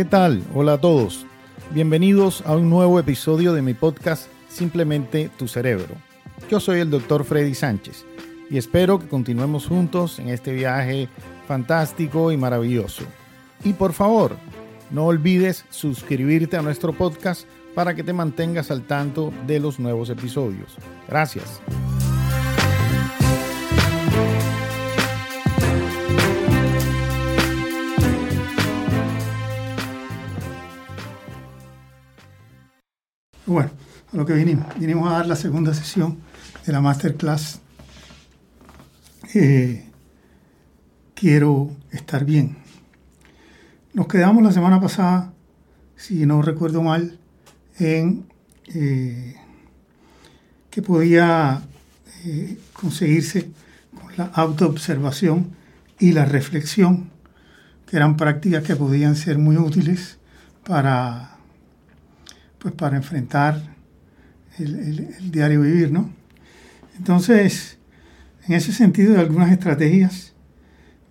¿Qué tal? Hola a todos. Bienvenidos a un nuevo episodio de mi podcast Simplemente tu cerebro. Yo soy el doctor Freddy Sánchez y espero que continuemos juntos en este viaje fantástico y maravilloso. Y por favor, no olvides suscribirte a nuestro podcast para que te mantengas al tanto de los nuevos episodios. Gracias. Bueno, a lo que vinimos. Vinimos a dar la segunda sesión de la masterclass. Eh, quiero estar bien. Nos quedamos la semana pasada, si no recuerdo mal, en eh, que podía eh, conseguirse con la autoobservación y la reflexión, que eran prácticas que podían ser muy útiles para, pues para enfrentar el, diario vivir, ¿no? Entonces, en ese sentido, hay algunas estrategias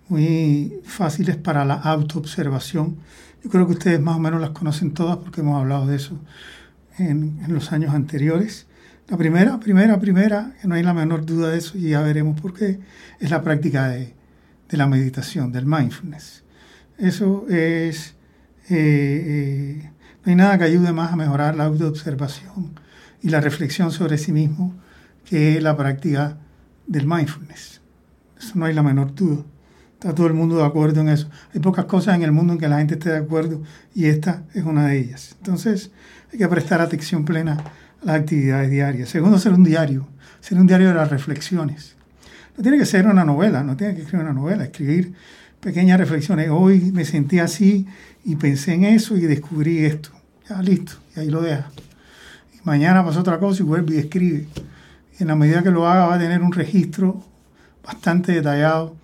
muy fáciles para la autoobservación. Yo creo que ustedes más o menos las conocen todas porque hemos hablado de eso en, los años anteriores. La primera, primera, primera, que no hay la menor duda de eso y ya veremos por qué, es la práctica de, la meditación, del mindfulness. Eso es, eh, eh, no hay nada que ayude más a mejorar la autoobservación y la reflexión sobre sí mismo, que la práctica del mindfulness. Eso no hay la menor duda. Está todo el mundo de acuerdo en eso. Hay pocas cosas en el mundo en que la gente esté de acuerdo y esta es una de ellas. Entonces hay que prestar atención plena a las actividades diarias. Segundo, hacer un diario. Hacer un diario de las reflexiones. No tiene que ser una novela, no tiene que escribir una novela, escribir pequeñas reflexiones. Hoy me sentí así y pensé en eso y descubrí esto. Ya listo, y ahí lo deja mañana pasa otra cosa y vuelve y escribe. En la medida que lo haga va a tener un registro bastante detallado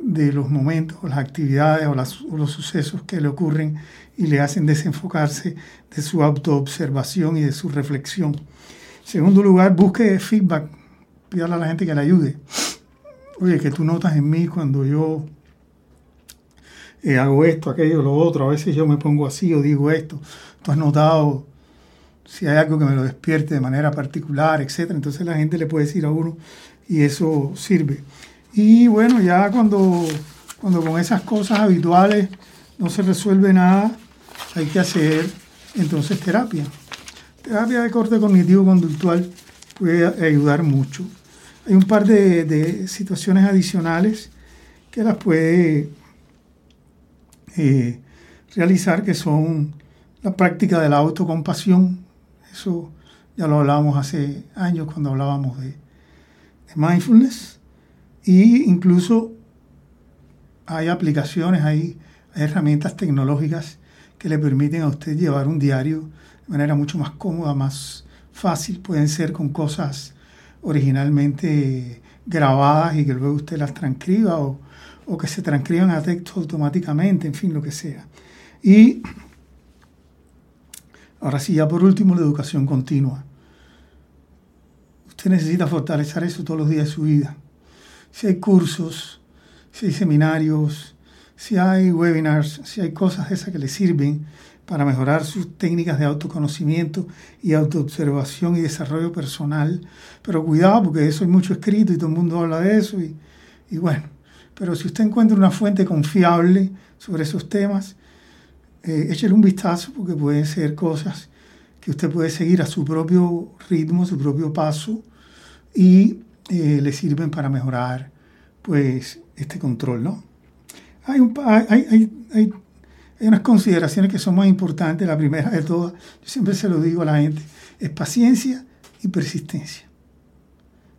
de los momentos, las actividades o, los sucesos que le ocurren y le hacen desenfocarse de su autoobservación y de su reflexión. Segundo lugar, busque feedback. Pídale a la gente que le ayude. Oye, que tú notas en mí cuando yo hago esto, aquello, lo otro. A veces yo me pongo así o digo esto. Tú has notado si hay algo que me lo despierte de manera particular, etc. Entonces la gente le puede decir a uno y eso sirve. Y bueno, ya cuando, cuando con esas cosas habituales no se resuelve nada, hay que hacer entonces terapia. Terapia de corte cognitivo-conductual puede ayudar mucho. Hay un par de, de situaciones adicionales que las puede eh, realizar, que son la práctica de la autocompasión, eso ya lo hablábamos hace años cuando hablábamos de, mindfulness. Y incluso hay aplicaciones, hay, herramientas tecnológicas que le permiten a usted llevar un diario de manera mucho más cómoda, más fácil. Pueden ser con cosas originalmente grabadas y que luego usted las transcriba o, o que se transcriban a texto automáticamente, en fin, lo que sea. Y Ahora sí, ya por último, la educación continua. Usted necesita fortalecer eso todos los días de su vida. Si hay cursos, si hay seminarios, si hay webinars, si hay cosas esas que le sirven para mejorar sus técnicas de autoconocimiento y autoobservación y desarrollo personal. Pero cuidado porque eso hay mucho escrito y todo el mundo habla de eso. Y, y bueno, pero si usted encuentra una fuente confiable sobre esos temas, eh, échale un vistazo porque pueden ser cosas que usted puede seguir a su propio ritmo, su propio paso y eh, le sirven para mejorar pues este control, ¿no? Hay, hay, hay, hay, unas consideraciones que son más importantes. La primera de todas, yo siempre se lo digo a la gente, es paciencia y persistencia.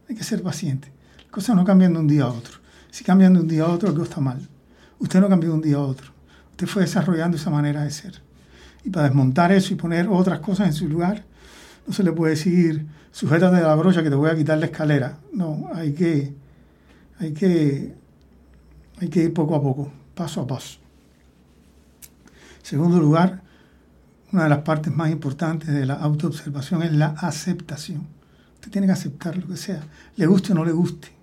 Hay que ser paciente. Las cosas no cambian de un día a otro. Si cambian de un día a otro, algo está mal. Usted no cambió de un día a otro. Usted fue desarrollando esa manera de ser. Y para desmontar eso y poner otras cosas en su lugar, no se le puede decir, sujétate de la brocha que te voy a quitar la escalera. No, hay que, hay que, hay que ir poco a poco, paso a paso. segundo lugar, una de las partes más importantes de la autoobservación es la aceptación. Usted tiene que aceptar lo que sea, le guste o no le guste.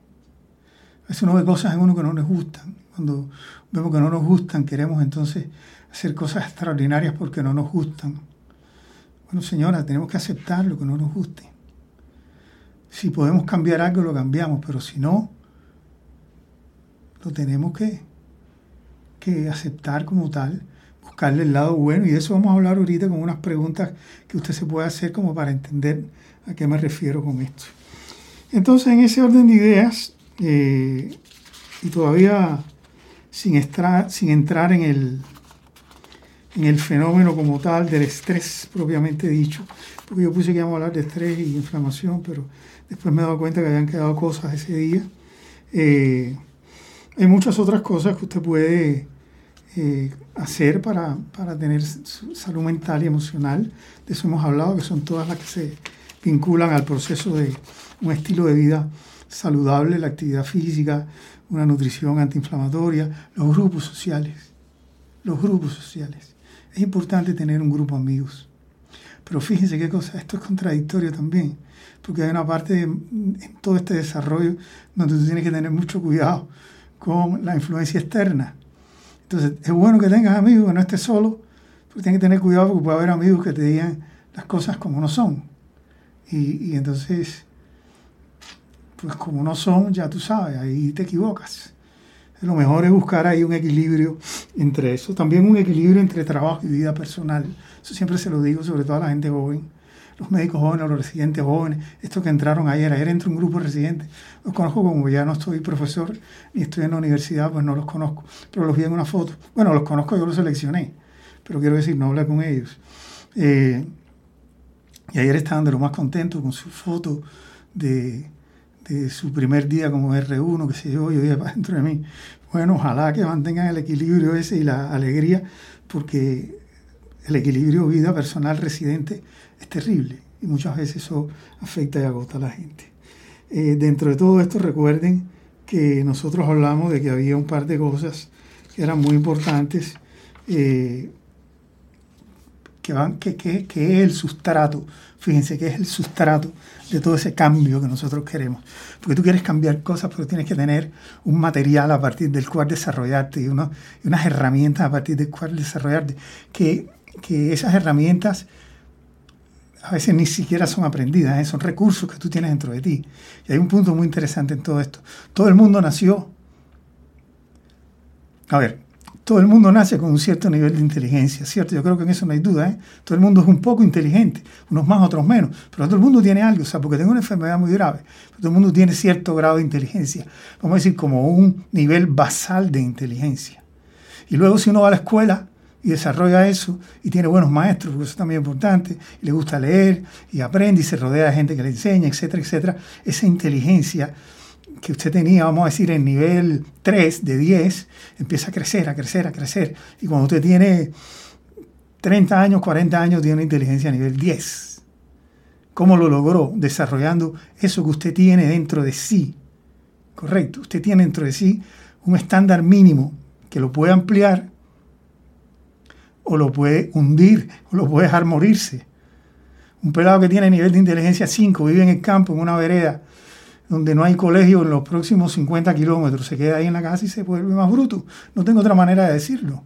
Veces uno ve cosas en uno que no les gustan. Cuando vemos que no nos gustan, queremos entonces hacer cosas extraordinarias porque no nos gustan. Bueno, señora, tenemos que aceptar lo que no nos guste. Si podemos cambiar algo, lo cambiamos, pero si no, lo tenemos que, que aceptar como tal, buscarle el lado bueno. Y de eso vamos a hablar ahorita con unas preguntas que usted se puede hacer como para entender a qué me refiero con esto. Entonces, en ese orden de ideas, eh, y todavía sin, sin entrar en el, en el fenómeno como tal del estrés propiamente dicho, porque yo puse que íbamos a hablar de estrés y inflamación, pero después me he dado cuenta que habían quedado cosas ese día. Eh, hay muchas otras cosas que usted puede eh, hacer para, para, tener salud mental y emocional. De eso hemos hablado, que son todas las que se vinculan al proceso de un estilo de vida saludable, la actividad física, una nutrición antiinflamatoria, los grupos sociales. Los grupos sociales. Es importante tener un grupo de amigos. Pero fíjense qué cosa, esto es contradictorio también, porque hay una parte en todo este desarrollo donde tú tienes que tener mucho cuidado con la influencia externa. Entonces, es bueno que tengas amigos, que no estés solo, pero tienes que tener cuidado porque puede haber amigos que te digan las cosas como no son. Y, y entonces, pues como no son, ya tú sabes, ahí te equivocas. Lo mejor es buscar ahí un equilibrio entre eso. También un equilibrio entre trabajo y vida personal. Eso siempre se lo digo, sobre todo a la gente joven. Los médicos jóvenes, los residentes jóvenes, estos que entraron ayer, ayer entró un grupo de residentes. Los conozco como ya no estoy profesor ni estoy en la universidad, pues no los conozco. Pero los vi en una foto. Bueno, los conozco, yo los seleccioné. Pero quiero decir, no hablé con ellos. Eh, y ayer estaban de lo más contentos con su foto de su primer día como R1, que se yo, yo dije para dentro de mí, bueno, ojalá que mantengan el equilibrio ese y la alegría, porque el equilibrio vida personal residente es terrible y muchas veces eso afecta y agota a la gente. Eh, dentro de todo esto recuerden que nosotros hablamos de que había un par de cosas que eran muy importantes, eh, que, es el sustrato, fíjense que es el sustrato de todo ese cambio que nosotros queremos. Porque tú quieres cambiar cosas, pero tienes que tener un material a partir del cual desarrollarte y unas herramientas a partir del cual desarrollarte. Que, que esas herramientas a veces ni siquiera son aprendidas, ¿eh? son recursos que tú tienes dentro de ti. Y hay un punto muy interesante en todo esto. Todo el mundo nació. A ver, todo el mundo nace con un cierto nivel de inteligencia, ¿cierto? Yo creo que en eso no hay duda, ¿eh? Todo el mundo es un poco inteligente, unos más, otros menos, pero todo el mundo tiene algo, o sea, porque tengo una enfermedad muy grave, todo el mundo tiene cierto grado de inteligencia, vamos a decir como un nivel basal de inteligencia. Y luego si uno va a la escuela y desarrolla eso y tiene buenos maestros, porque eso también es importante, y le gusta leer y aprende y se rodea de gente que le enseña, etcétera, etcétera, esa inteligencia que usted tenía, vamos a decir, en nivel 3 de 10, empieza a crecer, a crecer, a crecer. Y cuando usted tiene 30 años, 40 años, tiene una inteligencia a nivel 10. ¿Cómo lo logró? Desarrollando eso que usted tiene dentro de sí. Correcto. Usted tiene dentro de sí un estándar mínimo que lo puede ampliar o lo puede hundir o lo puede dejar morirse. Un pelado que tiene nivel de inteligencia 5, vive en el campo, en una vereda, donde no hay colegio en los próximos 50 kilómetros, se queda ahí en la casa y se vuelve más bruto. No tengo otra manera de decirlo.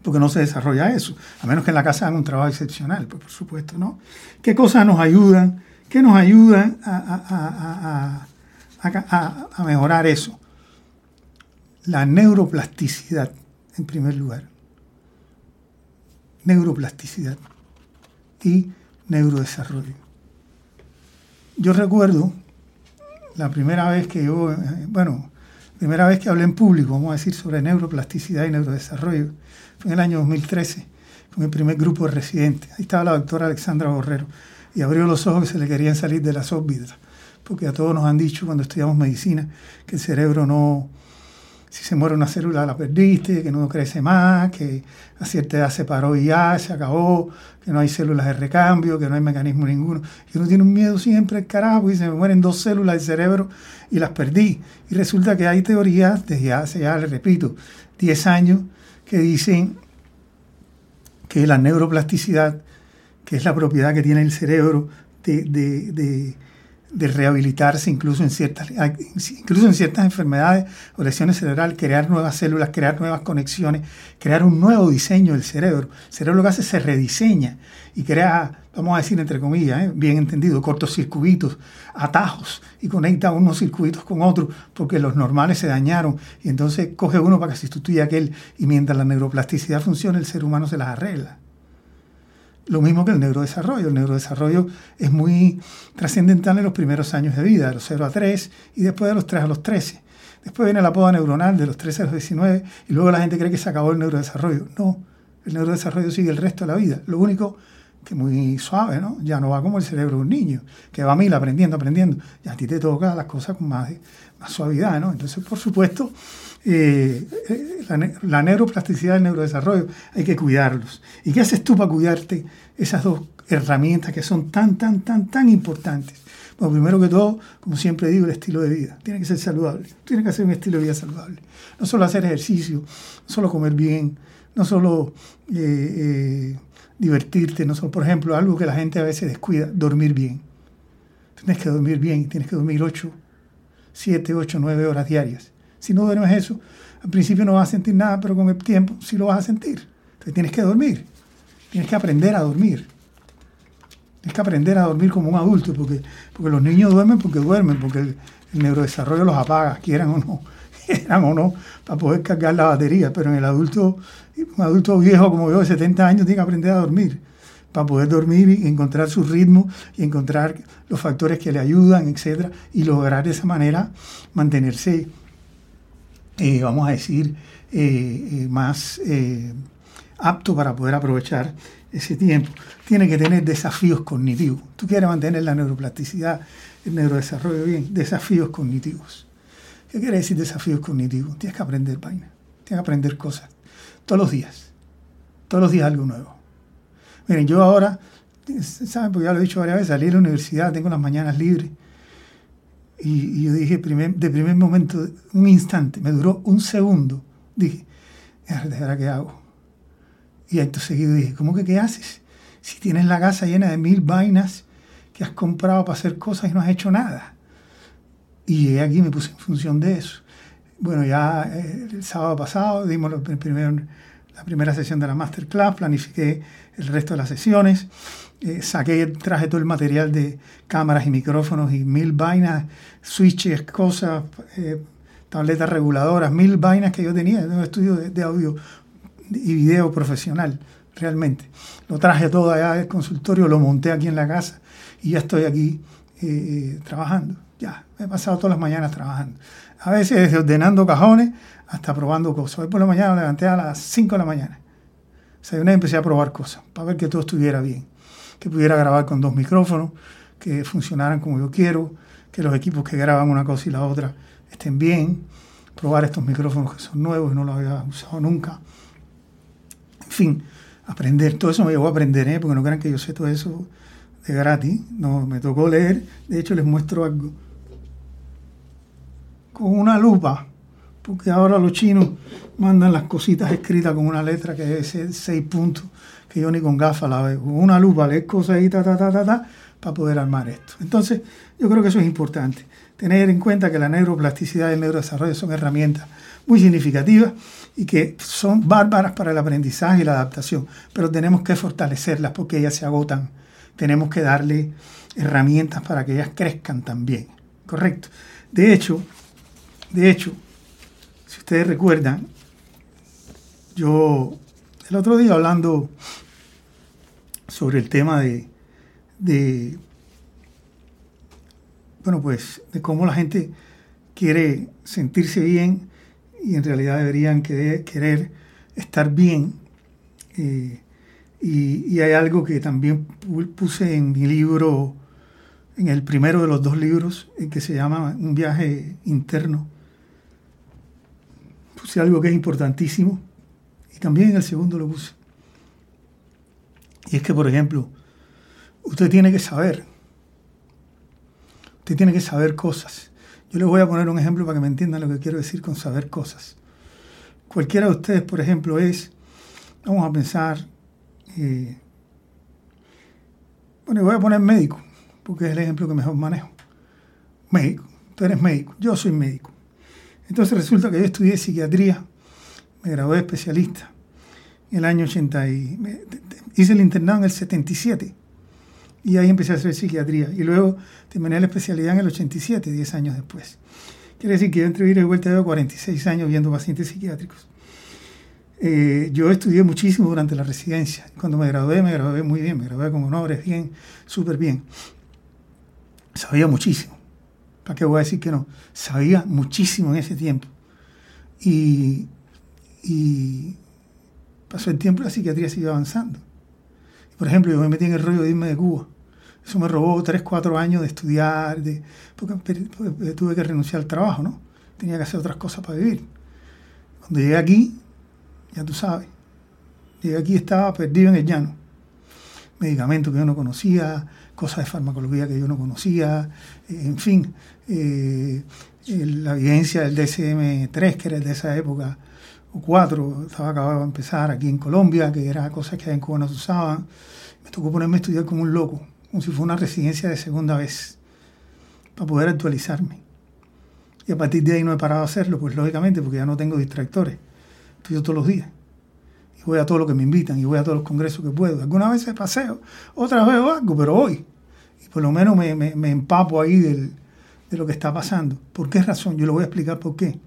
Porque no se desarrolla eso, a menos que en la casa hagan un trabajo excepcional, pues por supuesto, ¿no? ¿Qué cosas nos ayudan? ¿Qué nos ayudan a, a mejorar eso? La neuroplasticidad, en primer lugar. Neuroplasticidad y neurodesarrollo. Yo recuerdo la primera vez que yo, bueno, primera vez que hablé en público, vamos a decir, sobre neuroplasticidad y neurodesarrollo, fue en el año 2013, con el primer grupo de residentes. Ahí estaba la doctora Alexandra Borrero y abrió los ojos que se le querían salir de las órbitas, porque a todos nos han dicho cuando estudiamos medicina que el cerebro no, si se muere una célula la perdiste, que no crece más, que a cierta edad se paró y ya, se acabó, que no hay células de recambio, que no hay mecanismo ninguno. Y uno tiene un miedo siempre al carajo y se me mueren dos células del cerebro y las perdí. Y resulta que hay teorías desde hace ya, le repito, 10 años que dicen que la neuroplasticidad, que es la propiedad que tiene el cerebro de rehabilitarse incluso en ciertas, incluso en ciertas enfermedades o lesiones cerebrales, crear nuevas células, crear nuevas conexiones, crear un nuevo diseño del cerebro. El cerebro lo que hace se rediseña y crea, vamos a decir entre comillas, ¿eh? bien entendido, cortocircuitos, atajos y conecta unos circuitos con otros porque los normales se dañaron y entonces coge uno para que sustituya aquel y mientras la neuroplasticidad funciona el ser humano se las arregla. Lo mismo que el neurodesarrollo. El neurodesarrollo es muy trascendental en los primeros años de vida, de los 0 a 3 y después de los 3 a los 13. Después viene la poda neuronal de los 13 a los 19 y luego la gente cree que se acabó el neurodesarrollo. No, el neurodesarrollo sigue el resto de la vida. Lo único que muy suave, ¿no? Ya no va como el cerebro de un niño, que va a mil aprendiendo, aprendiendo. Y a ti te toca las cosas con más, más suavidad, ¿no? Entonces, por supuesto, eh, eh, la, neuroplasticidad y el neurodesarrollo hay que cuidarlos. ¿Y qué haces tú para cuidarte esas dos herramientas que son tan, tan, tan, tan importantes? Bueno, primero que todo, como siempre digo, el estilo de vida. Tiene que ser saludable. Tiene que hacer un estilo de vida saludable. No solo hacer ejercicio, no solo comer bien, no solo eh, divertirte, no solo, por ejemplo, algo que la gente a veces descuida, dormir bien. Tienes que dormir bien, tienes que dormir 8, 7, 8, 9 horas diarias. Si no duermes eso, al principio no vas a sentir nada, pero con el tiempo sí lo vas a sentir. Entonces tienes que dormir. Tienes que aprender a dormir. Tienes que aprender a dormir como un adulto, porque, porque los niños duermen porque duermen, porque el, neurodesarrollo los apaga, quieran o no, quieran o no, para poder cargar la batería. Pero en el adulto, un adulto viejo como yo de 70 años tiene que aprender a dormir para poder dormir y encontrar su ritmo y encontrar los factores que le ayudan, etcétera, y lograr de esa manera mantenerse eh, vamos a decir, eh, eh, más apto para poder aprovechar ese tiempo. Tiene que tener desafíos cognitivos. Tú quieres mantener la neuroplasticidad, el neurodesarrollo bien, desafíos cognitivos. ¿Qué quiere decir desafíos cognitivos? Tienes que aprender vaina, tienes que aprender cosas todos los días. Todos los días algo nuevo. Miren, yo ahora, ¿saben? Porque ya lo he dicho varias veces, salí de la universidad, tengo las mañanas libres y, yo dije, primer, de primer momento, un instante, me duró un segundo. Dije, ¿de verdad qué hago? Y acto seguido dije, ¿cómo que qué haces? Si tienes la casa llena de mil vainas que has comprado para hacer cosas y no has hecho nada. Y llegué aquí y me puse en función de eso. Bueno, ya eh, el sábado pasado dimos la primera sesión de la masterclass, planifiqué el resto de las sesiones eh, saqué, traje todo el material de cámaras y micrófonos y mil vainas, switches, cosas, eh, tabletas reguladoras, mil vainas que yo tenía en un estudio de, audio y video profesional, realmente. Lo traje todo allá del consultorio, lo monté aquí en la casa y ya estoy aquí eh, trabajando. Ya, he pasado todas las mañanas trabajando. A veces desde ordenando cajones hasta probando cosas. Hoy por la mañana me levanté a las 5 de la mañana. O sea, una empecé a probar cosas para ver que todo estuviera bien que pudiera grabar con dos micrófonos, que funcionaran como yo quiero, que los equipos que graban una cosa y la otra estén bien, probar estos micrófonos que son nuevos y no los había usado nunca. En fin, aprender, todo eso me llevó a aprender, ¿eh? porque no crean que yo sé todo eso de gratis, no, me tocó leer, de hecho les muestro algo. Con una lupa, porque ahora los chinos mandan las cositas escritas con una letra que es seis puntos que yo ni con gafas la veo, con una lupa leer cosas ahí, ta, ta, ta, ta, ta, para poder armar esto. Entonces, yo creo que eso es importante, tener en cuenta que la neuroplasticidad y el neurodesarrollo son herramientas muy significativas y que son bárbaras para el aprendizaje y la adaptación, pero tenemos que fortalecerlas porque ellas se agotan. Tenemos que darle herramientas para que ellas crezcan también, ¿correcto? De hecho, de hecho, si ustedes recuerdan, yo el otro día hablando sobre el tema de, bueno, pues de cómo la gente quiere sentirse bien y en realidad deberían querer, estar bien. Eh, y, hay algo que también puse en mi libro, en el primero de los dos libros, que se llama Un viaje interno. Puse algo que es importantísimo también en el segundo lo puse. Y es que, por ejemplo, usted tiene que saber. Usted tiene que saber cosas. Yo les voy a poner un ejemplo para que me entiendan lo que quiero decir con saber cosas. Cualquiera de ustedes, por ejemplo, es, vamos a pensar, eh, bueno, voy a poner médico, porque es el ejemplo que mejor manejo. médico, tú eres médico, yo soy médico. Entonces resulta que yo estudié psiquiatría, me gradué de especialista en el año 80 y hice el internado en el 77 y ahí empecé a hacer psiquiatría y luego terminé la especialidad en el 87, 10 años después. Quiere decir que yo entre ida y vuelta llevo 46 años viendo pacientes psiquiátricos. Eh, yo estudié muchísimo durante la residencia. Cuando me gradué, me gradué muy bien, me gradué con honores, bien, súper bien. Sabía muchísimo. ¿Para qué voy a decir que no? Sabía muchísimo en ese tiempo. Y, y pasó el tiempo y la psiquiatría siguió avanzando. Por ejemplo, yo me metí en el rollo de irme de Cuba. Eso me robó 3, 4 años de estudiar, de, porque, tuve que renunciar al trabajo, ¿no? Tenía que hacer otras cosas para vivir. Cuando llegué aquí, ya tú sabes, llegué aquí estaba perdido en el llano. Medicamentos que yo no conocía, cosas de farmacología que yo no conocía, eh, en fin, eh, la evidencia del DSM-3, que era de esa época, o 4, estaba acabado de empezar aquí en Colombia, que era cosas que en Cuba no se usaban. Me tocó ponerme a estudiar como un loco como si fuera una residencia de segunda vez, para poder actualizarme. Y a partir de ahí no he parado a hacerlo, pues lógicamente, porque ya no tengo distractores. Estudio todos los días. Y voy a todo lo que me invitan, y voy a todos los congresos que puedo. Algunas veces paseo, otras veo algo, pero hoy. Y por lo menos me, me, empapo ahí del, de lo que está pasando. ¿Por qué razón? Yo le voy a explicar por qué.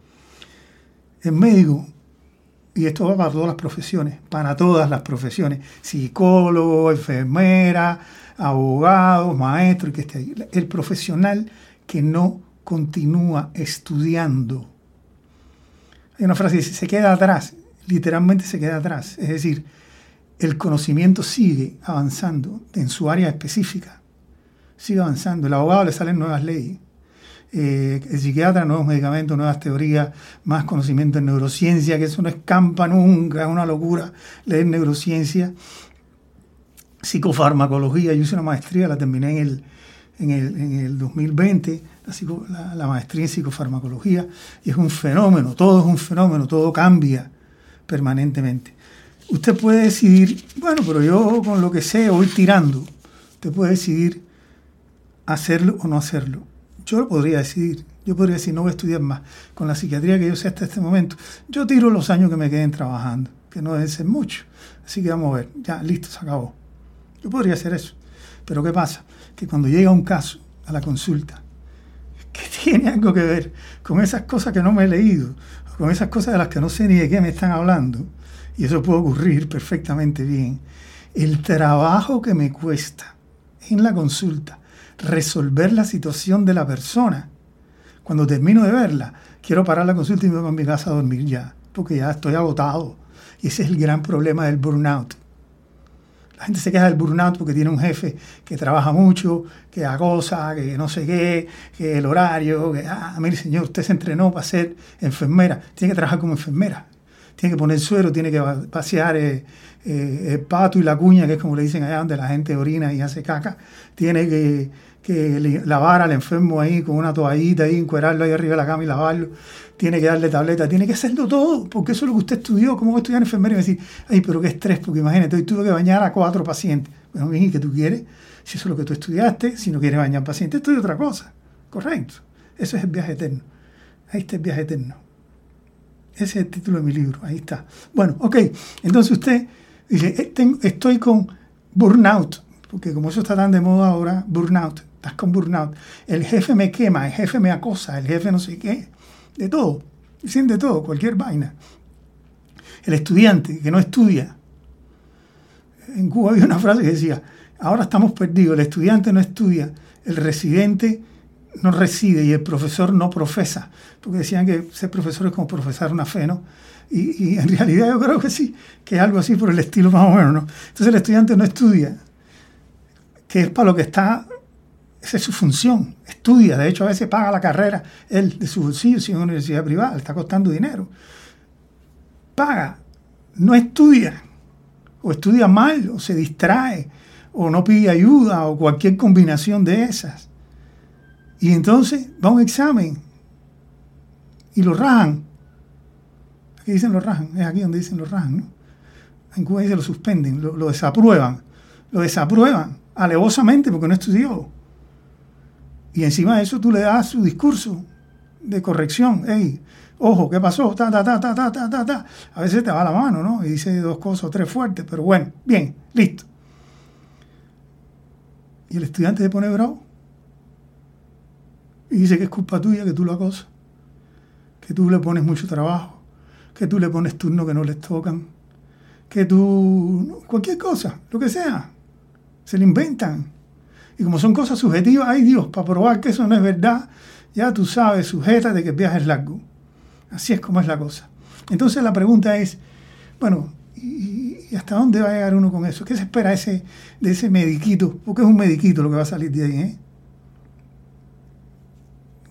El médico y esto va para todas las profesiones, para todas las profesiones, psicólogo, enfermera, abogados, maestros, que esté ahí. El profesional que no continúa estudiando. Hay una frase que dice, se queda atrás, literalmente se queda atrás. Es decir, el conocimiento sigue avanzando en su área específica, sigue avanzando. El abogado le salen nuevas leyes. Eh, psiquiatra, nuevos medicamentos, nuevas teorías, más conocimiento en neurociencia, que eso no escampa nunca, es una locura leer neurociencia psicofarmacología. Yo hice una maestría, la terminé en el, en el, en el 2020, la, la, maestría en psicofarmacología, y es un fenómeno, todo es un fenómeno, todo cambia permanentemente. Usted puede decidir, bueno, pero yo con lo que sé voy tirando. Usted puede decidir hacerlo o no hacerlo. Yo lo podría decidir. Yo podría decir, no voy a estudiar más. Con la psiquiatría que yo sé hasta este momento, yo tiro los años que me queden trabajando, que no deben ser mucho. Así que vamos a ver, ya, listo, se acabó. Yo podría hacer eso. Pero ¿qué pasa? Que cuando llega un caso a la consulta, que tiene algo que ver con esas cosas que no me he leído, con esas cosas de las que no sé ni de qué me están hablando, y eso puede ocurrir perfectamente bien, el trabajo que me cuesta en la consulta resolver la situación de la persona, cuando termino de verla, quiero parar la consulta y me voy a mi casa a dormir ya, porque ya estoy agotado. Y ese es el gran problema del burnout. La gente se queja del burnout porque tiene un jefe que trabaja mucho, que acosa, que no sé qué, que el horario, que, ah, mire señor, usted se entrenó para ser enfermera, tiene que trabajar como enfermera, tiene que poner suero, tiene que pasear eh, eh, el pato y la cuña, que es como le dicen allá donde la gente orina y hace caca, tiene que, lavar al enfermo ahí con una toallita ahí, encuerarlo ahí arriba de la cama y lavarlo tiene que darle tableta, tiene que hacerlo todo, porque eso es lo que usted estudió. ¿Cómo va a estudiar enfermería? Y decir, ay, pero qué estrés, porque imagínate, hoy tuve que bañar a cuatro pacientes. Bueno, bien, ¿y qué tú quieres? Si eso es lo que tú estudiaste, si no quieres bañar pacientes, estudia otra cosa. Correcto. Eso es el viaje eterno. Ahí está el viaje eterno. Ese es el título de mi libro, ahí está. Bueno, ok, entonces usted dice, eh, estoy con burnout, porque como eso está tan de moda ahora, burnout, estás con burnout. El jefe me quema, el jefe me acosa, el jefe no sé qué de todo, siente todo, cualquier vaina. El estudiante que no estudia. En Cuba había una frase que decía, ahora estamos perdidos, el estudiante no estudia, el residente no reside y el profesor no profesa, porque decían que ser profesor es como profesar una fe, ¿no? Y, en realidad yo creo que sí, que es algo así por el estilo más o menos, ¿no? Entonces el estudiante no estudia, que es para lo que está esa es su función. Estudia, de hecho a veces paga la carrera él de su bolsillo si es una universidad privada, le está costando dinero. Paga, no estudia, o estudia mal, o se distrae, o no pide ayuda, o cualquier combinación de esas. Y entonces va un examen y lo rajan. Aquí dicen lo rajan, es aquí donde dicen lo rajan, ¿no? En Cuba dicen lo suspenden, lo, desaprueban. Lo desaprueban alevosamente porque no estudió. Y encima de eso tú le das su discurso de corrección. Hey, ojo, ¿qué pasó? Ta, ta, ta, ta, ta, ta, ta, A veces te va la mano, ¿no? Y dice dos cosas o tres fuertes, pero bueno, bien, listo. Y el estudiante se pone bravo. Y dice que es culpa tuya que tú lo acosas. Que tú le pones mucho trabajo. Que tú le pones turno que no les tocan. Que tú... Cualquier cosa, lo que sea. Se le inventan. Y como son cosas subjetivas, ay Dios, para probar que eso no es verdad, ya tú sabes, sujeta de que el viaje es largo. Así es como es la cosa. Entonces la pregunta es, bueno, ¿y, hasta dónde va a llegar uno con eso? ¿Qué se espera de ese mediquito? Porque es un mediquito lo que va a salir de ahí. ¿eh?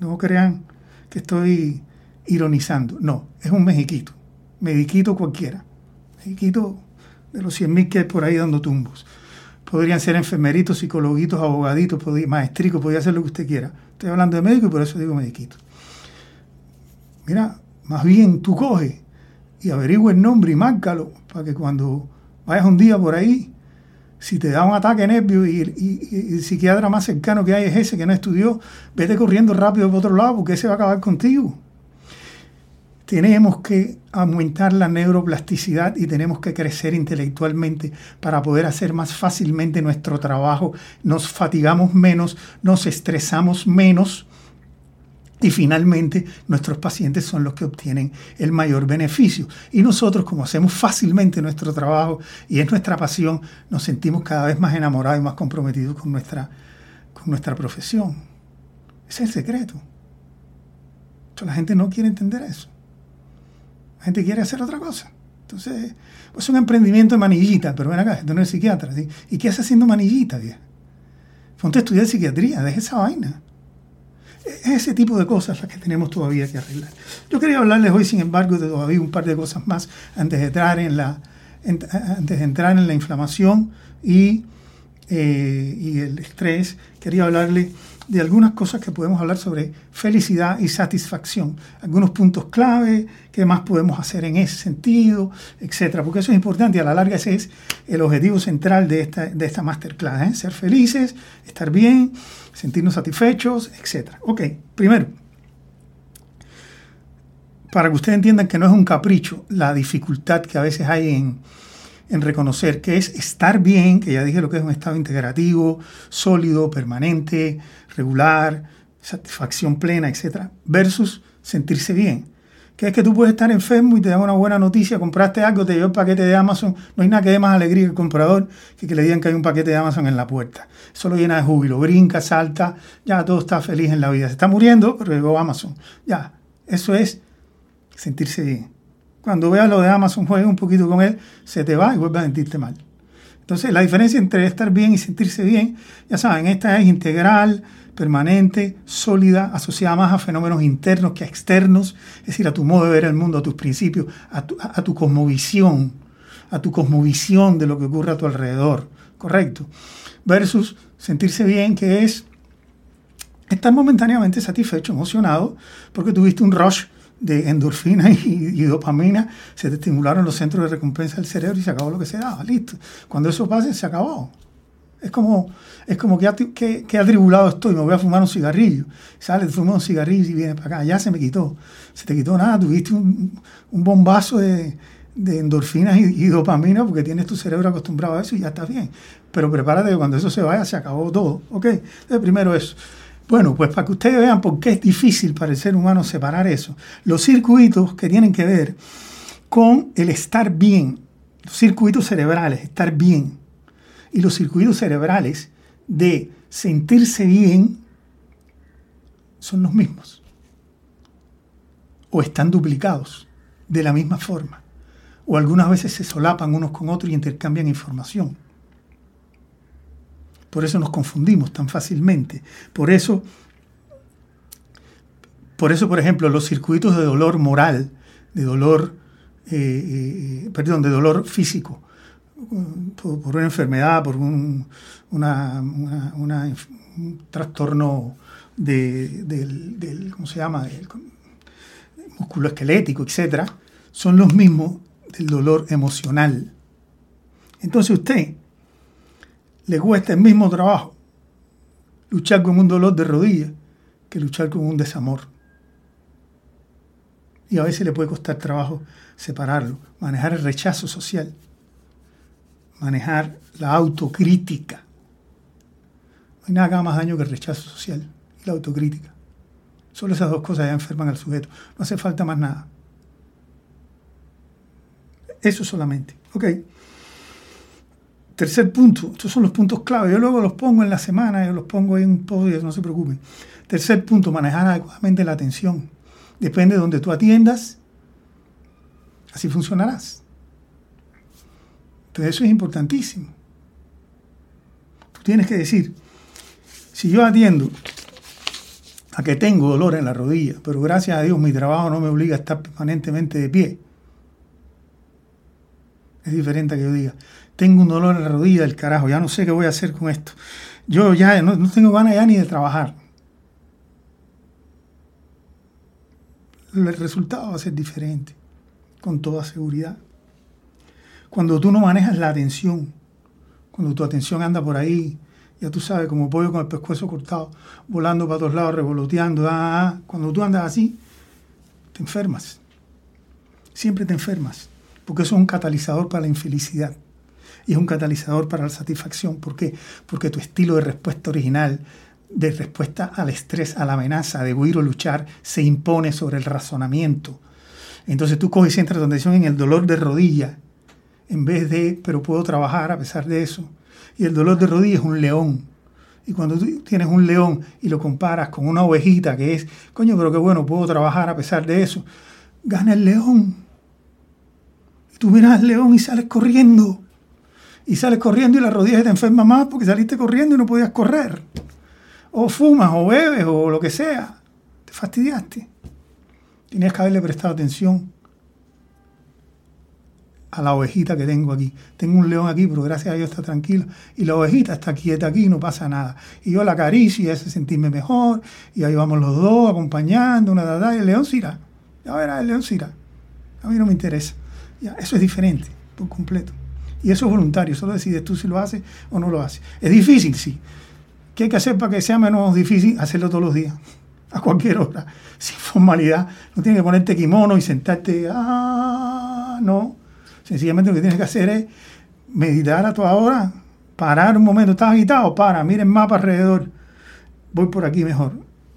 No crean que estoy ironizando. No, es un mexiquito. Mediquito cualquiera. Mediquito de los 100.000 que hay por ahí dando tumbos podrían ser enfermeritos, psicologuitos, abogaditos, maestricos, podría ser lo que usted quiera. Estoy hablando de médico y por eso digo mediquito. Mira, más bien tú coge y averigua el nombre y márcalo para que cuando vayas un día por ahí, si te da un ataque nervio y, y, el psiquiatra más cercano que hay es ese que no estudió, vete corriendo rápido por otro lado porque ese va a acabar contigo tenemos que aumentar la neuroplasticidad y tenemos que crecer intelectualmente para poder hacer más fácilmente nuestro trabajo. Nos fatigamos menos, nos estresamos menos y finalmente nuestros pacientes son los que obtienen el mayor beneficio. Y nosotros, como hacemos fácilmente nuestro trabajo y es nuestra pasión, nos sentimos cada vez más enamorados y más comprometidos con nuestra, con nuestra profesión. Ese es el secreto. la gente no quiere entender eso. La gente quiere hacer otra cosa. Entonces, pues es un emprendimiento de manillita, pero ven acá, esto no es psiquiatra. ¿sí? ¿Y qué hace haciendo manillita, vieja? Ponte a estudiar psiquiatría, deja esa vaina. Es ese tipo de cosas las que tenemos todavía que arreglar. Yo quería hablarles hoy, sin embargo, de todavía un par de cosas más antes de entrar en la, antes de entrar en la inflamación y, eh, y el estrés. Quería hablarles de algunas cosas que podemos hablar sobre felicidad y satisfacción, algunos puntos clave, qué más podemos hacer en ese sentido, etcétera, porque eso es importante y a la larga ese es el objetivo central de esta, de esta masterclass, ¿eh? ser felices, estar bien, sentirnos satisfechos, etcétera. Ok, primero, para que ustedes entiendan que no es un capricho la dificultad que a veces hay en, en reconocer que es estar bien, que ya dije lo que es un estado integrativo, sólido, permanente, regular, satisfacción plena, etc. Versus sentirse bien. Que es que tú puedes estar enfermo y te dan una buena noticia, compraste algo, te dio el paquete de Amazon. No hay nada que dé más alegría el comprador que que le digan que hay un paquete de Amazon en la puerta. Eso lo llena de júbilo, brinca, salta, ya todo está feliz en la vida. Se está muriendo, pero llegó Amazon. Ya, eso es sentirse bien. Cuando veas lo de Amazon, juegue un poquito con él, se te va y vuelve a sentirte mal. Entonces, la diferencia entre estar bien y sentirse bien, ya saben, esta es integral, permanente, sólida, asociada más a fenómenos internos que a externos, es decir, a tu modo de ver el mundo, a tus principios, a tu, a tu cosmovisión, a tu cosmovisión de lo que ocurre a tu alrededor, ¿correcto? Versus sentirse bien, que es estar momentáneamente satisfecho, emocionado, porque tuviste un rush de endorfina y, dopamina, se te estimularon los centros de recompensa del cerebro y se acabó lo que se daba, listo. Cuando eso pase, se acabó. Es como, es como que, que, que, atribulado estoy, me voy a fumar un cigarrillo. Sale, te fumas un cigarrillo y vienes para acá, ya se me quitó. Se te quitó nada, tuviste un, bombazo de, de endorfinas y, dopamina porque tienes tu cerebro acostumbrado a eso y ya está bien. Pero prepárate que cuando eso se vaya, se acabó todo. ¿Ok? Primero eso. Bueno, pues para que ustedes vean por qué es difícil para el ser humano separar eso. Los circuitos que tienen que ver con el estar bien, los circuitos cerebrales, estar bien, y los circuitos cerebrales de sentirse bien son los mismos. O están duplicados de la misma forma. O algunas veces se solapan unos con otros y intercambian información. Por eso nos confundimos tan fácilmente. Por eso, por eso, por ejemplo, los circuitos de dolor moral, de dolor, eh, eh, perdón, de dolor físico, por, una enfermedad, por un, trastorno del, ¿cómo se llama?, del músculo esquelético, etc., son los mismos del dolor emocional. Entonces usted le cuesta el mismo trabajo luchar con un dolor de rodilla que luchar con un desamor. Y a veces le puede costar trabajo separarlo, manejar el rechazo social, manejar la autocrítica. No hay nada que haga más daño que el rechazo social y la autocrítica. Solo esas dos cosas ya enferman al sujeto. No hace falta más nada. Eso solamente. Ok. Tercer punto. Estos son los puntos clave. Yo luego los pongo en la semana, yo los pongo en un podio, no se preocupen. Tercer punto, manejar adecuadamente la atención. Depende de donde tú atiendas, así funcionarás. Entonces eso es importantísimo. Tú tienes que decir, si yo atiendo a que tengo dolor en la rodilla, pero gracias a Dios mi trabajo no me obliga a estar permanentemente de pie. Es diferente a que yo diga, tengo un dolor en la rodilla del carajo, ya no sé qué voy a hacer con esto. Yo ya no, tengo ganas ya ni de trabajar. El resultado va a ser diferente, con toda seguridad. Cuando tú no manejas la atención, cuando tu atención anda por ahí, ya tú sabes, como pollo con el pescuezo cortado, volando para todos lados, revoloteando, ah, ah, ah. cuando tú andas así, te enfermas. Siempre te enfermas, porque eso es un catalizador para la infelicidad y es un catalizador para la satisfacción. ¿Por qué? Porque tu estilo de respuesta original, de respuesta al estrés, a la amenaza, de huir o luchar, se impone sobre el razonamiento. Entonces tú coges y centras tu atención en el dolor de rodilla, en vez de, pero puedo trabajar a pesar de eso y el dolor de rodilla es un león. Y cuando tú tienes un león y lo comparas con una ovejita que es, coño, pero qué bueno, puedo trabajar a pesar de eso, gana el león. Y tú miras al león y sales corriendo. Y sales corriendo y la rodilla te enferma más porque saliste corriendo y no podías correr. O fumas o bebes o lo que sea. Te fastidiaste. Tenías que haberle prestado atención a la ovejita que tengo aquí. Tengo un león aquí, pero gracias a Dios está tranquilo. Y la ovejita está quieta aquí, no pasa nada. Y yo la acaricio y hace sentirme mejor. Y ahí vamos los dos acompañando, una dada. Y el león se irá. Ya verá, el león se irá. A mí no me interesa. Eso es diferente, por completo. Y eso es voluntario, solo decides tú si lo haces o no lo haces. Es difícil, sí. ¿Qué hay que hacer para que sea menos difícil? Hacerlo todos los días, a cualquier hora, sin formalidad. No tienes que ponerte kimono y sentarte, ah, no Sencillamente lo que tienes que hacer es meditar a toda hora, parar un momento, estás agitado, para, mira el mapa alrededor, voy por aquí mejor.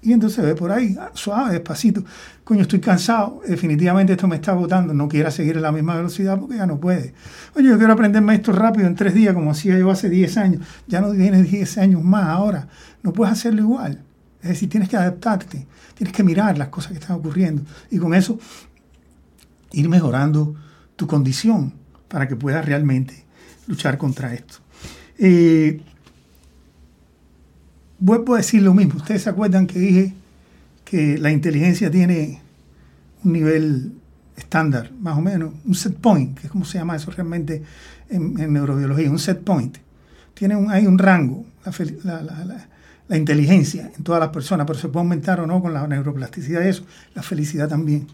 Y entonces ve por ahí, suave, despacito. Coño, estoy cansado, definitivamente esto me está agotando, no quiera seguir a la misma velocidad porque ya no puede. Oye, yo quiero aprenderme esto rápido en tres días, como hacía yo hace 10 años. Ya no tienes 10 años más ahora, no puedes hacerlo igual. Es decir, tienes que adaptarte, tienes que mirar las cosas que están ocurriendo y con eso ir mejorando tu condición para que puedas realmente luchar contra esto. Eh, vuelvo a decir lo mismo. Ustedes se acuerdan que dije que la inteligencia tiene un nivel estándar, más o menos, un set point, que es como se llama eso realmente en, neurobiología, un set point. Tiene un, hay un rango, la, la, inteligencia en todas las personas, pero se puede aumentar o no con la neuroplasticidad eso, la felicidad también.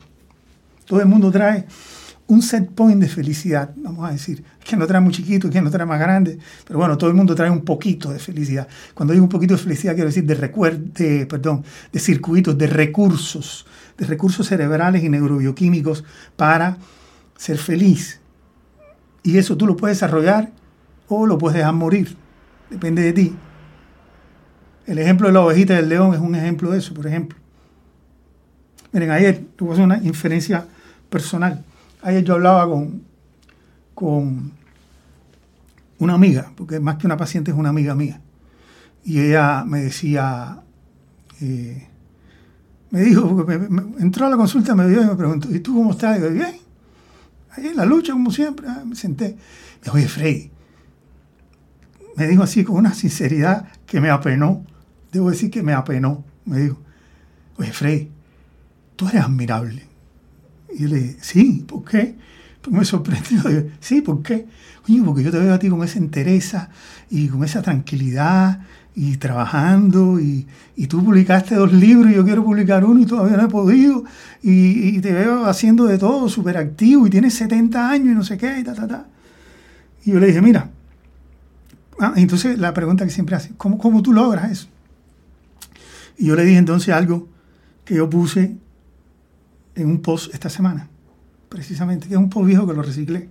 Todo el mundo trae un set point de felicidad, vamos a decir. que no trae muy chiquito, que no trae más grande, pero bueno, todo el mundo trae un poquito de felicidad. Cuando digo un poquito de felicidad, quiero decir de, de, perdón, de circuitos, de recursos, de recursos cerebrales y neurobioquímicos para ser feliz. Y eso tú lo puedes desarrollar o lo puedes dejar morir. Depende de ti. El ejemplo de la ovejita del león es un ejemplo de eso, por ejemplo. Miren, ayer tuve una inferencia personal ayer yo hablaba con, con una amiga, porque más que una paciente es una amiga mía, y ella me decía, eh, me dijo, porque entró a la consulta, me vio y me preguntó, ¿y tú cómo estás? Y yo, bien, ahí en la lucha, como siempre, ah, me senté. Me dijo, oye, Freddy, me dijo así con una sinceridad que me apenó, debo decir que me apenó, me dijo, oye, Freddy, tú eres admirable. Y yo le dije, sí, ¿por qué? Pues me sorprendió. sí, ¿por qué? Oye, porque yo te veo a ti con esa entereza y con esa tranquilidad y trabajando y, y, tú publicaste dos libros y yo quiero publicar uno y todavía no he podido y, y te veo haciendo de todo, súper activo y tienes 70 años y no sé qué y ta, ta, ta. Y yo le dije, mira, ah, entonces la pregunta que siempre hace, ¿cómo, ¿cómo tú logras eso? Y yo le dije entonces algo que yo puse en un post esta semana, precisamente, que es un post viejo que lo reciclé.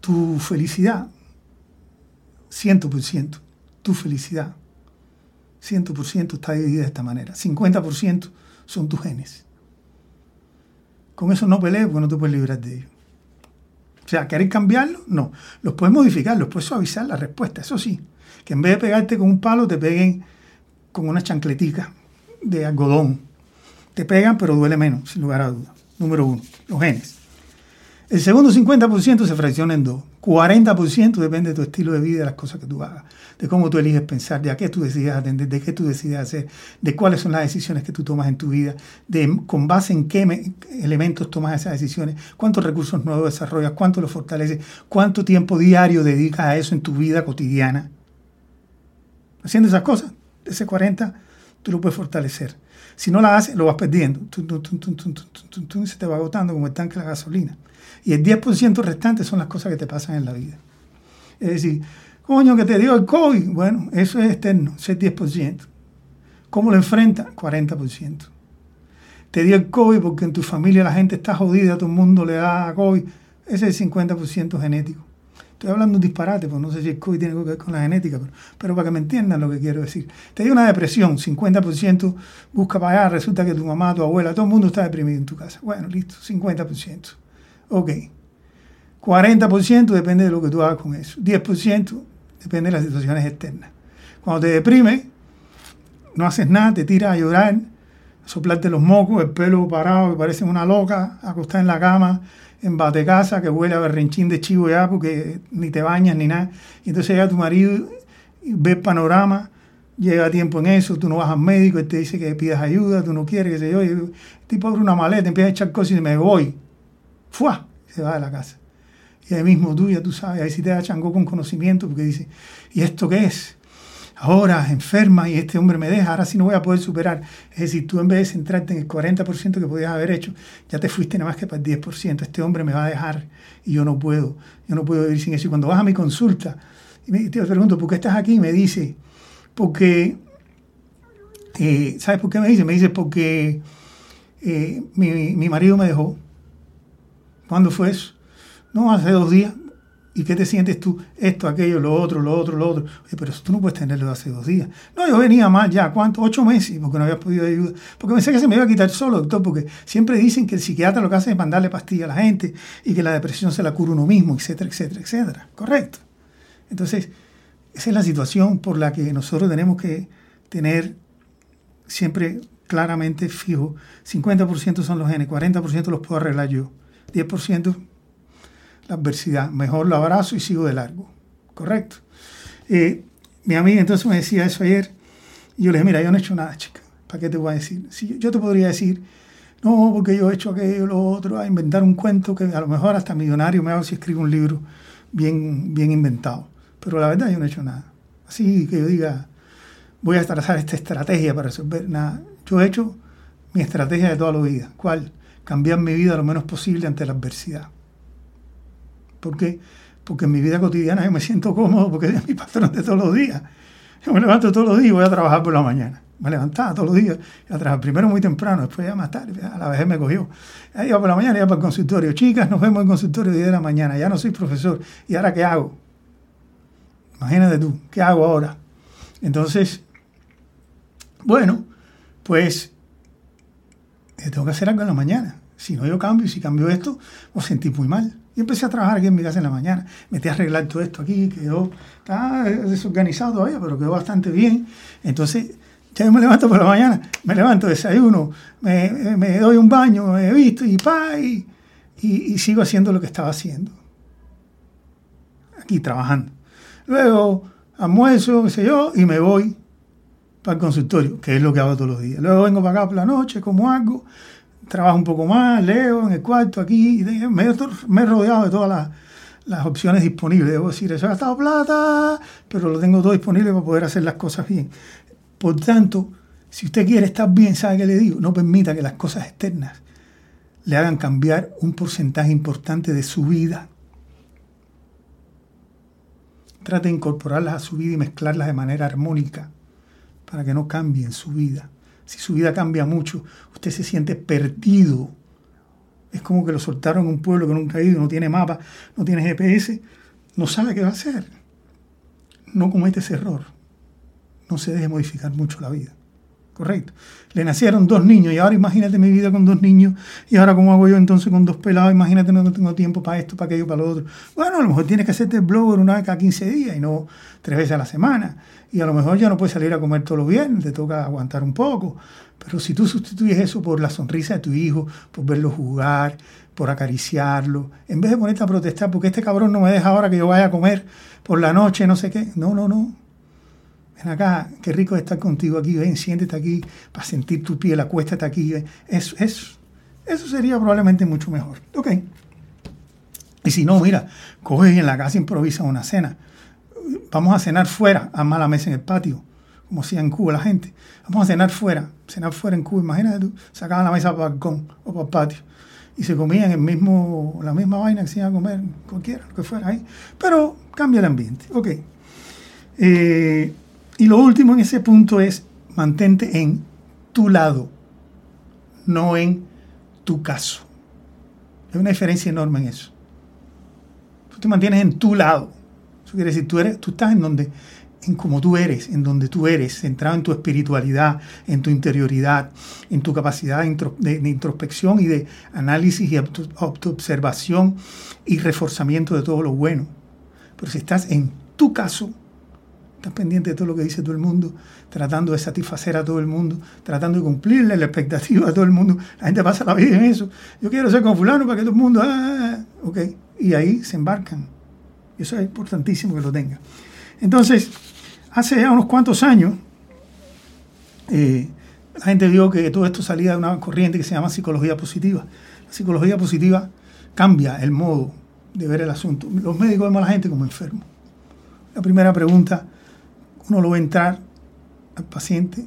Tu felicidad, 100%, tu felicidad, 100% está dividida de esta manera. 50% son tus genes. Con eso no pelees porque no te puedes librar de ellos. O sea, ¿queréis cambiarlo? No. Los puedes modificar, los puedes suavizar la respuesta, eso sí. Que en vez de pegarte con un palo, te peguen con una chancletica de algodón. Te pegan, pero duele menos, sin lugar a dudas. Número uno, los genes. El segundo 50% se fracciona en dos. 40% depende de tu estilo de vida, de las cosas que tú hagas, de cómo tú eliges pensar, de a qué tú decides atender, de qué tú decides hacer, de cuáles son las decisiones que tú tomas en tu vida, de con base en qué elementos tomas esas decisiones, cuántos recursos nuevos desarrollas, cuánto los fortaleces, cuánto tiempo diario dedicas a eso en tu vida cotidiana. Haciendo esas cosas, ese 40 tú lo puedes fortalecer. Si no la haces, lo vas perdiendo. se te va agotando como el tanque de la gasolina. Y el 10% restante son las cosas que te pasan en la vida. Es decir, coño, que te dio el COVID. Bueno, eso es externo, ese es 10%. ¿Cómo lo enfrenta? 40%. Te dio el COVID porque en tu familia la gente está jodida, todo el mundo le da COVID. Ese es el 50% genético. Estoy hablando un disparate, porque no sé si el COVID tiene que ver con la genética, pero, para que me entiendan lo que quiero decir. Te dio una depresión, 50% busca pagar, resulta que tu mamá, tu abuela, todo el mundo está deprimido en tu casa. Bueno, listo, 50%. Ok. 40% depende de lo que tú hagas con eso. 10% depende de las situaciones externas. Cuando te deprime, no haces nada, te tiras a llorar, a soplarte los mocos, el pelo parado, que parece una loca, acostada en la cama, en bate casa, que huele a berrinchín de chivo ya, porque ni te bañas ni nada. Y entonces llega tu marido, ve el panorama, llega tiempo en eso, tú no vas al médico, él te dice que pidas ayuda, tú no quieres, que se yo, el tipo abre una maleta, empieza a echar cosas y me voy. ¡Fua! Se va de la casa. Y ahí mismo tú ya tú sabes, ahí sí te da chango con conocimiento porque dice, ¿y esto qué es? Ahora enferma y este hombre me deja, ahora sí no voy a poder superar. Es decir, tú en vez de centrarte en el 40% que podías haber hecho, ya te fuiste nada más que para el 10%. Este hombre me va a dejar y yo no puedo, yo no puedo vivir sin eso. Y cuando vas a mi consulta, y te pregunto, ¿por qué estás aquí? Y me dice, porque, eh, ¿sabes por qué me dice? Me dice, porque eh, mi, mi marido me dejó ¿Cuándo fue eso? No, hace dos días. ¿Y qué te sientes tú? Esto, aquello, lo otro, lo otro, lo otro. Oye, pero tú no puedes tenerlo hace dos días. No, yo venía más ya, ¿cuánto? Ocho meses, porque no había podido ayudar. Porque pensé que se me iba a quitar solo, doctor, porque siempre dicen que el psiquiatra lo que hace es mandarle pastillas a la gente y que la depresión se la cura uno mismo, etcétera, etcétera, etcétera. Correcto. Entonces, esa es la situación por la que nosotros tenemos que tener siempre claramente fijo. 50% son los genes, 40% los puedo arreglar yo. 10% la adversidad. Mejor lo abrazo y sigo de largo. Correcto. Eh, mi amiga entonces me decía eso ayer. Y yo le dije, mira, yo no he hecho nada, chica. ¿Para qué te voy a decir? Si yo te podría decir, no, porque yo he hecho aquello, lo otro, a inventar un cuento que a lo mejor hasta millonario me hago si escribo un libro bien, bien inventado. Pero la verdad yo no he hecho nada. Así que yo diga, voy a trazar esta estrategia para resolver nada. Yo he hecho mi estrategia de toda la vida. ¿Cuál? cambiar mi vida lo menos posible ante la adversidad. ¿Por qué? Porque en mi vida cotidiana yo me siento cómodo porque es mi patrón de todos los días. Yo me levanto todos los días y voy a trabajar por la mañana. Me levantaba todos los días a trabajar. Primero muy temprano, después ya más tarde. A la vez me cogió. Ahí iba por la mañana, iba para el consultorio. Chicas, nos vemos en el consultorio 10 de la mañana. Ya no soy profesor. ¿Y ahora qué hago? Imagínate tú, ¿qué hago ahora? Entonces, bueno, pues tengo que hacer algo en la mañana. Si no, yo cambio. Y si cambio esto, me sentí muy mal. Y empecé a trabajar aquí en mi casa en la mañana. Metí a arreglar todo esto aquí. Quedó está desorganizado todavía, pero quedó bastante bien. Entonces, ya yo me levanto por la mañana. Me levanto, desayuno, me, me doy un baño, me he visto y pa, y, y, sigo haciendo lo que estaba haciendo. Aquí trabajando. Luego almuerzo, qué sé yo, y me voy para el consultorio, que es lo que hago todos los días. Luego vengo para acá por la noche, como algo, trabajo un poco más, leo en el cuarto aquí, me, he rodeado de todas las, opciones disponibles. Debo decir, eso he gastado plata, pero lo tengo todo disponible para poder hacer las cosas bien. Por tanto, si usted quiere estar bien, ¿sabe qué le digo? No permita que las cosas externas le hagan cambiar un porcentaje importante de su vida. Trate de incorporarlas a su vida y mezclarlas de manera armónica para que no cambie en su vida. Si su vida cambia mucho, usted se siente perdido. Es como que lo soltaron en un pueblo que nunca ha ido, no tiene mapa, no tiene GPS, no sabe qué va a hacer. No comete ese error. No se deje modificar mucho la vida. Correcto. Le nacieron dos niños y ahora imagínate mi vida con dos niños y ahora cómo hago yo entonces con dos pelados, imagínate no tengo tiempo para esto, para aquello, para lo otro. Bueno, a lo mejor tienes que hacerte el blogger una vez cada 15 días y no tres veces a la semana. Y a lo mejor ya no puedes salir a comer todos los viernes, te toca aguantar un poco. Pero si tú sustituyes eso por la sonrisa de tu hijo, por verlo jugar, por acariciarlo, en vez de ponerte a protestar porque este cabrón no me deja ahora que yo vaya a comer por la noche, no sé qué. No, no, no ven acá, qué rico estar contigo aquí, ven, siéntete aquí para sentir tu piel, acuéstate aquí. Eso, eso, eso sería probablemente mucho mejor. Ok. Y si no, mira, coges en la casa improvisa una cena. Vamos a cenar fuera, a la mesa en el patio, como hacía en Cuba la gente. Vamos a cenar fuera, cenar fuera en Cuba. Imagínate tú, sacaban la mesa para el balcón o para el patio y se comían el mismo, la misma vaina que se iban a comer cualquiera, lo que fuera ahí. Pero cambia el ambiente. Ok. Eh, y lo último en ese punto es mantente en tu lado, no en tu caso. Hay una diferencia enorme en eso. Tú te mantienes en tu lado. Eso quiere decir, tú, eres, tú estás en donde, en como tú eres, en donde tú eres, centrado en tu espiritualidad, en tu interioridad, en tu capacidad de, introspección y de análisis y observación y reforzamiento de todo lo bueno. Pero si estás en tu caso, Estás pendiente de todo lo que dice todo el mundo, tratando de satisfacer a todo el mundo, tratando de cumplirle la expectativa a todo el mundo. La gente pasa la vida en eso. Yo quiero ser como fulano para que todo el mundo... Ah". ok. Y ahí se embarcan. Eso es importantísimo que lo tenga. Entonces, hace ya unos cuantos años, eh, la gente vio que todo esto salía de una corriente que se llama psicología positiva. La psicología positiva cambia el modo de ver el asunto. Los médicos vemos a la gente como enfermo. La primera pregunta uno lo ve entrar al paciente,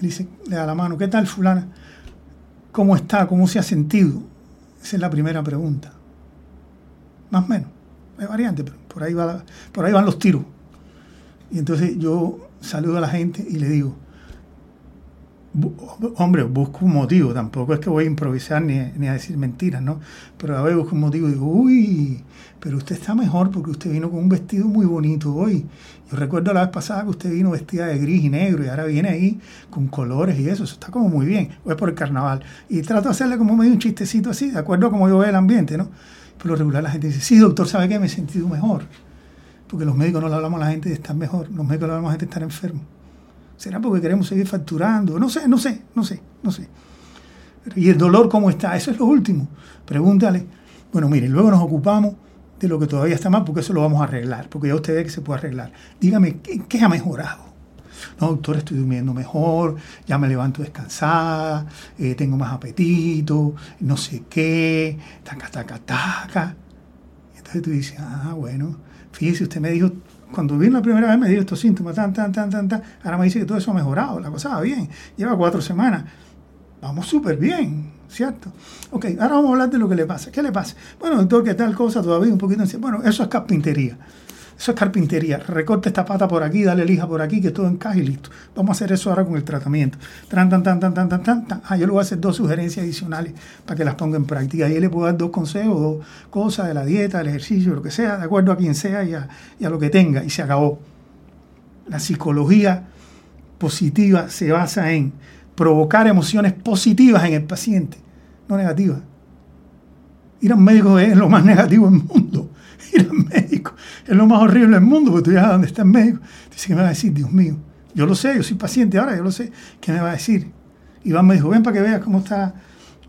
le, dice, le da la mano, ¿qué tal fulana? ¿Cómo está? ¿Cómo se ha sentido? Esa es la primera pregunta. Más o menos. Hay variantes, pero por ahí, va por ahí van los tiros. Y entonces yo saludo a la gente y le digo, hombre, busco un motivo, tampoco es que voy a improvisar ni, ni a decir mentiras, ¿no? Pero a veces busco un motivo y digo, uy, pero usted está mejor porque usted vino con un vestido muy bonito hoy. Yo recuerdo la vez pasada que usted vino vestida de gris y negro y ahora viene ahí con colores y eso, eso está como muy bien, o es por el carnaval. Y trato de hacerle como medio un chistecito así, de acuerdo a cómo yo veo el ambiente, ¿no? Por lo regular la gente dice, sí, doctor, ¿sabe qué? Me he sentido mejor. Porque los médicos no le hablamos a la gente de estar mejor, los médicos le hablamos a la gente de estar enfermo. ¿Será porque queremos seguir facturando? No sé, no sé, no sé, no sé. ¿Y el dolor cómo está? Eso es lo último. Pregúntale. Bueno, mire, luego nos ocupamos de lo que todavía está mal, porque eso lo vamos a arreglar, porque ya usted ve que se puede arreglar. Dígame, ¿qué, ha mejorado? No, doctor, estoy durmiendo mejor, ya me levanto descansada, eh, tengo más apetito, no sé qué, taca, taca, taca. entonces tú dices, ah, bueno, fíjese, usted me dijo cuando vino la primera vez me dio estos síntomas, tan, tan, tan, tan, tan. Ahora me dice que todo eso ha mejorado, la cosa va bien. Lleva cuatro semanas. Vamos súper bien, ¿cierto? Ok, ahora vamos a hablar de lo que le pasa. ¿Qué le pasa? Bueno, doctor, ¿qué tal cosa? Todavía un poquito... Bueno, eso es carpintería. Eso es carpintería. Recorte esta pata por aquí, dale lija por aquí, que todo encaje y listo. Vamos a hacer eso ahora con el tratamiento. Tan, tan, tan, tan, tan, tan, tan. Ah, yo le voy a hacer dos sugerencias adicionales para que las ponga en práctica. Y él le puedo dar dos consejos, dos cosas de la dieta, del ejercicio, lo que sea, de acuerdo a quien sea y a, lo que tenga. Y se acabó. La psicología positiva se basa en provocar emociones positivas en el paciente, no negativas. Ir a un médico es lo más negativo del mundo ir al médico. Es lo más horrible del mundo, porque tú ya donde está el médico. Dice, ¿qué me va a decir? Dios mío. Yo lo sé, yo soy paciente ahora, yo lo sé. ¿Qué me va a decir? Iván me dijo, ven para que veas cómo está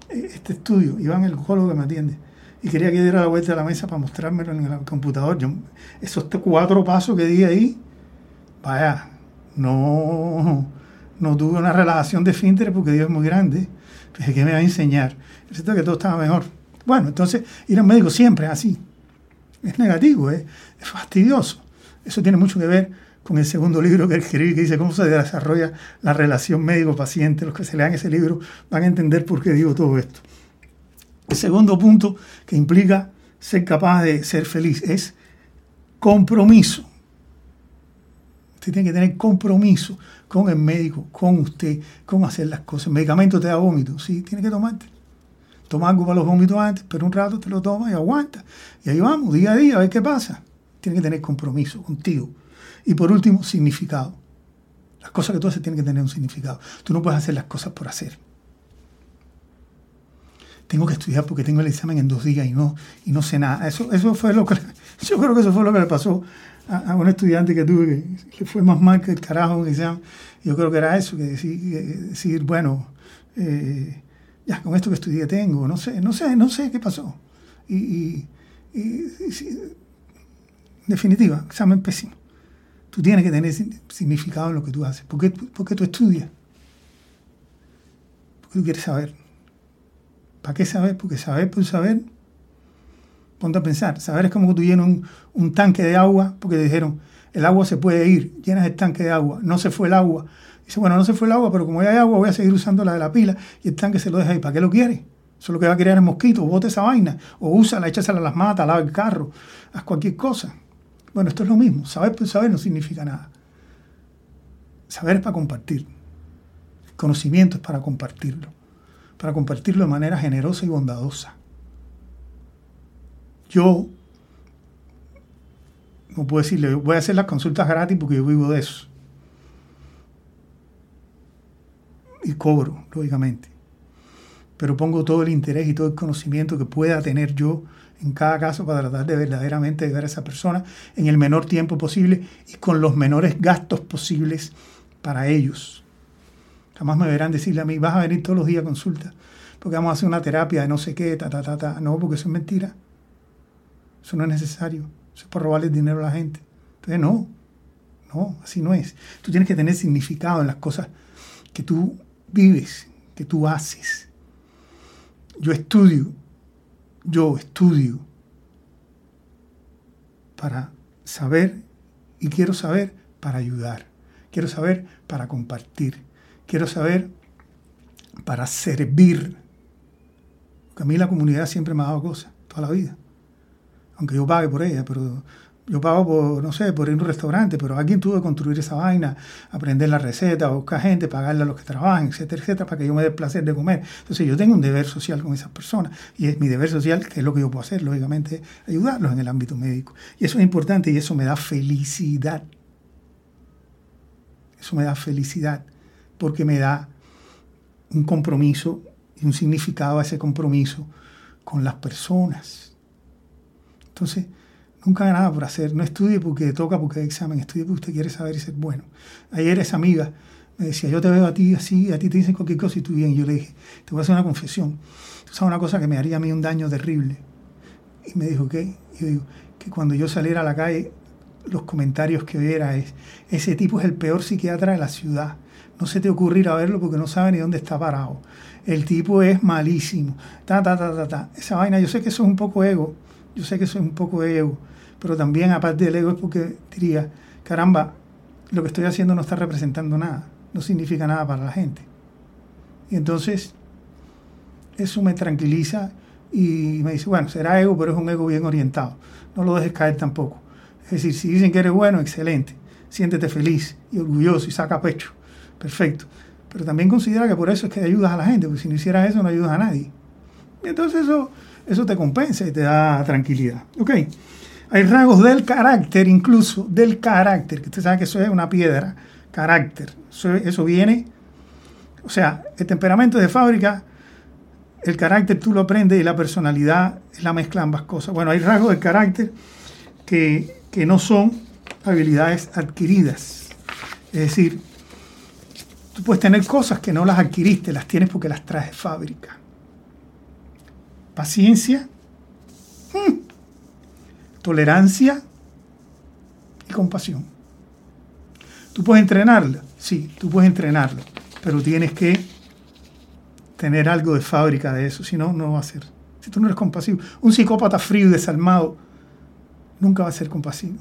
eh, este estudio. Iván, el oncólogo que me atiende. Y quería que diera la vuelta a la mesa para mostrármelo en el computador. Yo, esos cuatro pasos que di ahí, vaya, no, no tuve una relación de finter porque Dios es muy grande. ¿Qué me va a enseñar? Es que todo estaba mejor. Bueno, entonces ir al médico siempre así es negativo, es fastidioso. Eso tiene mucho que ver con el segundo libro que escribí, que dice cómo se desarrolla la relación médico-paciente. Los que se lean ese libro van a entender por qué digo todo esto. El segundo punto que implica ser capaz de ser feliz es compromiso. Usted tiene que tener compromiso con el médico, con usted, con hacer las cosas. El medicamento te da vómito, sí, tiene que tomarte. Toma algo para los vómitos antes, pero un rato te lo tomas y aguanta. Y ahí vamos, día a día, a ver qué pasa. Tiene que tener compromiso contigo. Y por último, significado. Las cosas que tú haces tienen que tener un significado. Tú no puedes hacer las cosas por hacer. Tengo que estudiar porque tengo el examen en dos días y no, y no sé nada. Eso, eso fue lo que, yo creo que eso fue lo que le pasó a, un estudiante que tuve que, fue más mal que el carajo un examen. Yo creo que era eso, que decir, bueno, eh, ya con esto que estudié tengo, no sé, no sé, no sé qué pasó. Y, definitiva, examen pésimo. Tú tienes que tener significado en lo que tú haces. ¿Por qué, tú estudias? Porque tú quieres saber. ¿Para qué saber? Porque saber por saber, ponte a pensar. Saber es como que tú llenas un, tanque de agua, porque te dijeron, el agua se puede ir, llenas el tanque de agua, no se fue el agua. Dice, bueno, no se fue el agua, pero como ya hay agua, voy a seguir usando la de la pila y el tanque se lo deja ahí. ¿Para qué lo quieres? Eso es lo que va a querer el mosquito, bote esa vaina, o úsala, échasela a las matas, lava el carro, haz cualquier cosa. Bueno, esto es lo mismo. Saber por saber no significa nada. Saber es para compartir. conocimiento es para compartirlo. Para compartirlo de manera generosa y bondadosa. Yo no puedo decirle, voy a hacer las consultas gratis porque yo vivo de eso. Y cobro, lógicamente. Pero pongo todo el interés y todo el conocimiento que pueda tener yo en cada caso para tratar de verdaderamente ayudar a esa persona en el menor tiempo posible y con los menores gastos posibles para ellos. Jamás me verán decirle a mí, vas a venir todos los días a consulta, porque vamos a hacer una terapia de no sé qué, ta, ta, ta, ta. No, porque eso es mentira. Eso no es necesario. Eso es por robarle dinero a la gente. Entonces, no, no, así no es. Tú tienes que tener significado en las cosas que tú vives, que tú haces. Yo estudio yo estudio para saber y quiero saber para ayudar. Quiero saber para compartir. Quiero saber para servir. Porque a mí la comunidad siempre me ha dado cosas, toda la vida. Aunque yo pague por ella, pero yo pago por, no sé, por ir a un restaurante, pero alguien tuvo que construir esa vaina, aprender la receta, buscar gente, pagarle a los que trabajan, etcétera, etcétera, para que yo me dé el placer de comer. Entonces yo tengo un deber social con esas personas y es mi deber social, que es lo que yo puedo hacer, lógicamente, ayudarlos en el ámbito médico. Y eso es importante y eso me da felicidad. Eso me da felicidad porque me da un compromiso y un significado a ese compromiso con las personas. Entonces, Nunca haga nada por hacer. No estudie porque toca, porque hay examen. Estudie porque usted quiere saber y ser bueno. Ayer esa amiga me decía, yo te veo a ti así, a ti te dicen cualquier cosa y tú bien. Y yo le dije, te voy a hacer una confesión. Tú sabes una cosa que me haría a mí un daño terrible. Y me dijo, ¿qué? Y yo digo, que cuando yo saliera a la calle, los comentarios que oyera es, ese tipo es el peor psiquiatra de la ciudad. No se te ocurre ir a verlo porque no sabe ni dónde está parado. El tipo es malísimo. Ta, ta, ta, ta, ta. Esa vaina, yo sé que eso es un poco ego. Yo sé que eso es un poco ego pero también aparte del ego es porque diría, caramba, lo que estoy haciendo no está representando nada, no significa nada para la gente. Y entonces eso me tranquiliza y me dice, bueno, será ego, pero es un ego bien orientado, no lo dejes caer tampoco. Es decir, si dicen que eres bueno, excelente, siéntete feliz y orgulloso y saca pecho, perfecto. Pero también considera que por eso es que ayudas a la gente, porque si no hicieras eso no ayudas a nadie. Y entonces eso, eso te compensa y te da tranquilidad. Ok. Hay rasgos del carácter, incluso del carácter, que usted sabe que eso es una piedra, carácter. Eso, viene, o sea, el temperamento de fábrica, el carácter tú lo aprendes y la personalidad es la mezcla ambas cosas. Bueno, hay rasgos del carácter que, que no son habilidades adquiridas. Es decir, tú puedes tener cosas que no las adquiriste, las tienes porque las traes de fábrica. Paciencia. Hmm tolerancia y compasión. ¿Tú puedes entrenarla? Sí, tú puedes entrenarlo, pero tienes que tener algo de fábrica de eso, si no, no va a ser. Si tú no eres compasivo, un psicópata frío y desalmado nunca va a ser compasivo.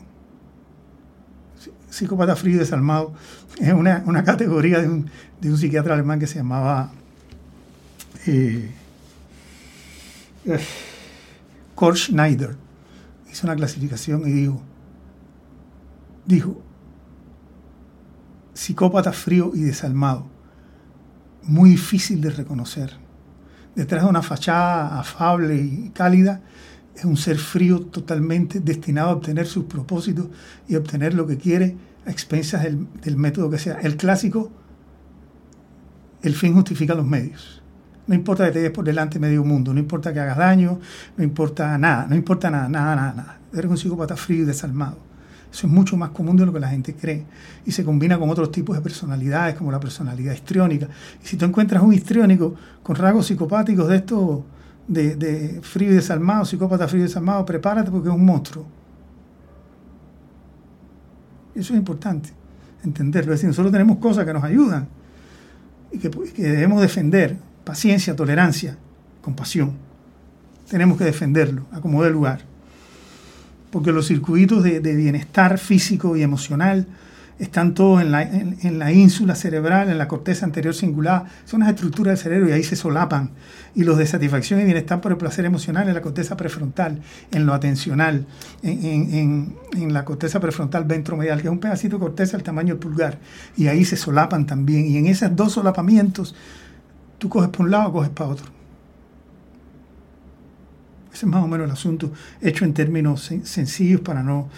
Psicópata frío y desalmado es una, categoría de un, psiquiatra alemán que se llamaba eh, eh, Kurt Schneider hizo una clasificación y dijo, dijo, psicópata frío y desalmado. Muy difícil de reconocer. Detrás de una fachada afable y cálida es un ser frío totalmente destinado a obtener sus propósitos y obtener lo que quiere a expensas del, del método que sea. El clásico, el fin justifica los medios. No importa que te des por delante medio mundo, no importa que hagas daño, no importa nada, no importa nada, nada, nada, nada. Eres un psicópata frío y desalmado. Eso es mucho más común de lo que la gente cree. Y se combina con otros tipos de personalidades, como la personalidad histriónica. Y si tú encuentras un histriónico con rasgos psicopáticos de esto, de, de frío y desalmado, psicópata frío y desalmado, prepárate porque es un monstruo. Eso es importante, entenderlo. Es decir, nosotros tenemos cosas que nos ayudan y que debemos defender. Paciencia, tolerancia, compasión. Tenemos que defenderlo a como dé lugar porque los circuitos de, bienestar físico y emocional están todos en la, en, la, ínsula cerebral, en la corteza anterior singular, son las estructuras del cerebro y ahí se solapan. Y los de satisfacción y bienestar por el placer emocional en la corteza prefrontal, en lo atencional, en, en la corteza prefrontal ventromedial, que es un pedacito de corteza del tamaño del pulgar, y ahí se solapan también. Y en esos dos solapamientos, tú coges para un lado o coges para otro. Ese es más o menos el asunto, hecho en términos sencillos para no...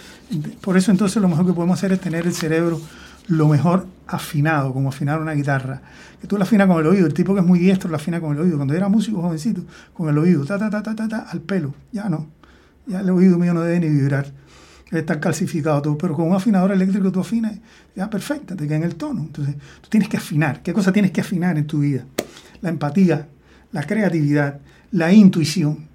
Por eso entonces lo mejor que podemos hacer es tener el cerebro lo mejor afinado, como afinar una guitarra. Que tú la afinas con el oído, el tipo que es muy diestro la afina con el oído. Cuando era músico jovencito, con el oído, ta, ta, ta, ta, ta, ta, al pelo. Ya no. Ya el oído mío no debe ni vibrar. Debe estar calcificado todo. Pero con un afinador eléctrico tú afinas, ya perfecta, te queda en el tono. Entonces, tú tienes que afinar. ¿Qué cosa tienes que afinar en tu vida? La empatía, la creatividad, la intuición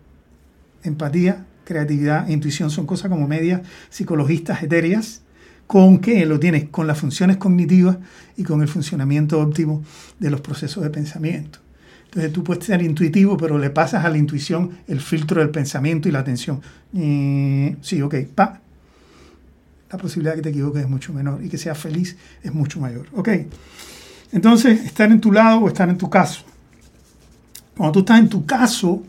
empatía, creatividad e intuición son cosas como medias psicologistas etéreas. ¿Con qué lo tienes? Con las funciones cognitivas y con el funcionamiento óptimo de los procesos de pensamiento. Entonces tú puedes ser intuitivo, pero le pasas a la intuición el filtro del pensamiento y la atención. sí, ok, pa. La posibilidad de que te equivoques es mucho menor y que seas feliz es mucho mayor. Ok. Entonces, estar en tu lado o estar en tu caso. Cuando tú estás en tu caso,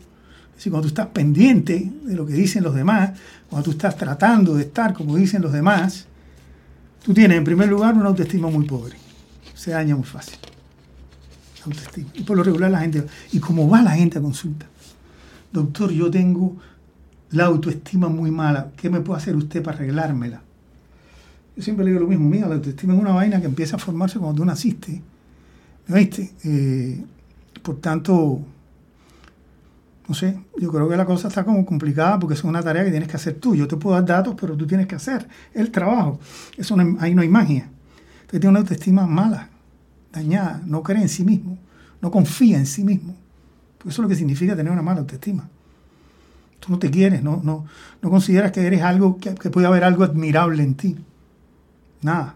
si cuando tú estás pendiente de lo que dicen los demás, cuando tú estás tratando de estar como dicen los demás, tú tienes en primer lugar una autoestima muy pobre. Se daña muy fácil. Autoestima. Y por lo regular la gente, ¿y cómo va la gente a consulta? Doctor, yo tengo la autoestima muy mala. ¿Qué me puede hacer usted para arreglármela? Yo siempre le digo lo mismo, mira, la autoestima es una vaina que empieza a formarse cuando tú naciste. ¿Me viste? Eh, por tanto, no sé, yo creo que la cosa está como complicada porque es una tarea que tienes que hacer tú. Yo te puedo dar datos, pero tú tienes que hacer el trabajo. Eso ahí no hay magia. Entonces tiene una autoestima mala, dañada, no cree en sí mismo, no confía en sí mismo. Porque eso es lo que significa tener una mala autoestima. Tú no te quieres, no, no, no consideras que eres algo, que, que puede haber algo admirable en ti. Nada.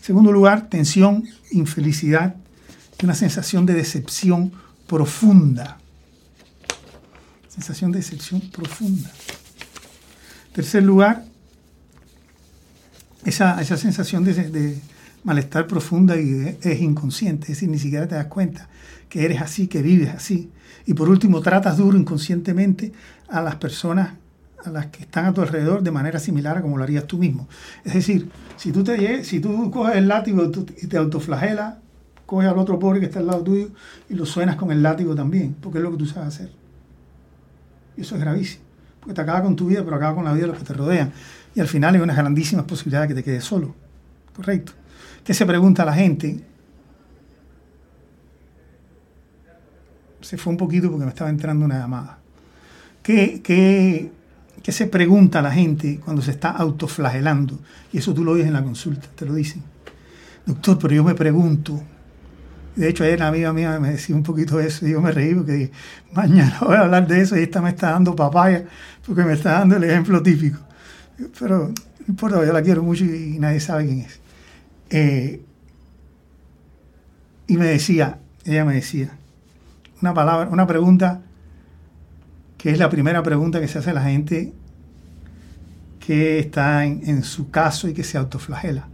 segundo lugar, tensión, infelicidad una sensación de decepción profunda sensación de decepción profunda. Tercer lugar, esa, esa sensación de, malestar profunda y es inconsciente, es decir, ni siquiera te das cuenta que eres así, que vives así. Y por último, tratas duro inconscientemente a las personas a las que están a tu alrededor de manera similar a como lo harías tú mismo. Es decir, si tú, te, si tú coges el látigo y te autoflagelas, coges al otro pobre que está al lado tuyo y lo suenas con el látigo también, porque es lo que tú sabes hacer. Eso es gravísimo, porque te acaba con tu vida, pero acaba con la vida de los que te rodean. Y al final hay unas grandísimas posibilidades de que te quedes solo. Correcto. ¿Qué se pregunta la gente? Se fue un poquito porque me estaba entrando una llamada. ¿Qué, qué, qué se pregunta la gente cuando se está autoflagelando? Y eso tú lo oyes en la consulta, te lo dicen. Doctor, pero yo me pregunto, de hecho, ayer una amiga mía me decía un poquito eso y yo me reí porque dije, mañana voy a hablar de eso y esta me está dando papaya porque me está dando el ejemplo típico. Pero no importa, yo la quiero mucho y nadie sabe quién es. Eh, y me decía, ella me decía, una palabra, una pregunta que es la primera pregunta que se hace a la gente que está en, en su caso y que se autoflagela.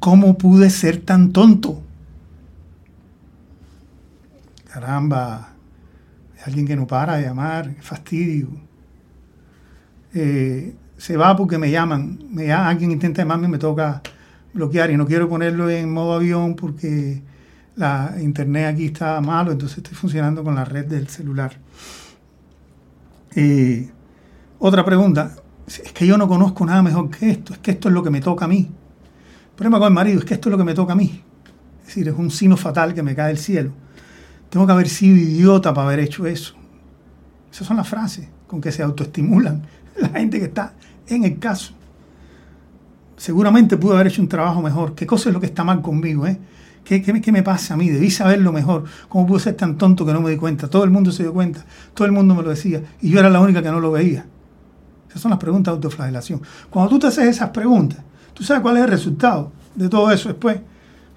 ¿Cómo pude ser tan tonto? Caramba, alguien que no para de llamar, fastidio. Eh, se va porque me llaman, me alguien intenta llamarme y me toca, bloquear y no quiero ponerlo en modo avión porque la internet aquí está malo, entonces estoy funcionando con la red del celular. Eh, otra pregunta, es que yo no conozco nada mejor que esto, es que esto es lo que me toca a mí. El problema con el marido es que esto es lo que me toca a mí. Es decir, es un sino fatal que me cae del cielo. Tengo que haber sido idiota para haber hecho eso. Esas son las frases con que se autoestimulan la gente que está en el caso. Seguramente pudo haber hecho un trabajo mejor. ¿Qué cosa es lo que está mal conmigo? Eh? ¿Qué, qué, me pasa a mí? Debí saberlo mejor. ¿Cómo pude ser tan tonto que no me di cuenta? Todo el mundo se dio cuenta, todo el mundo me lo decía y yo era la única que no lo veía. Esas son las preguntas de autoflagelación. Cuando tú te haces esas preguntas, tú sabes cuál es el resultado de todo eso después.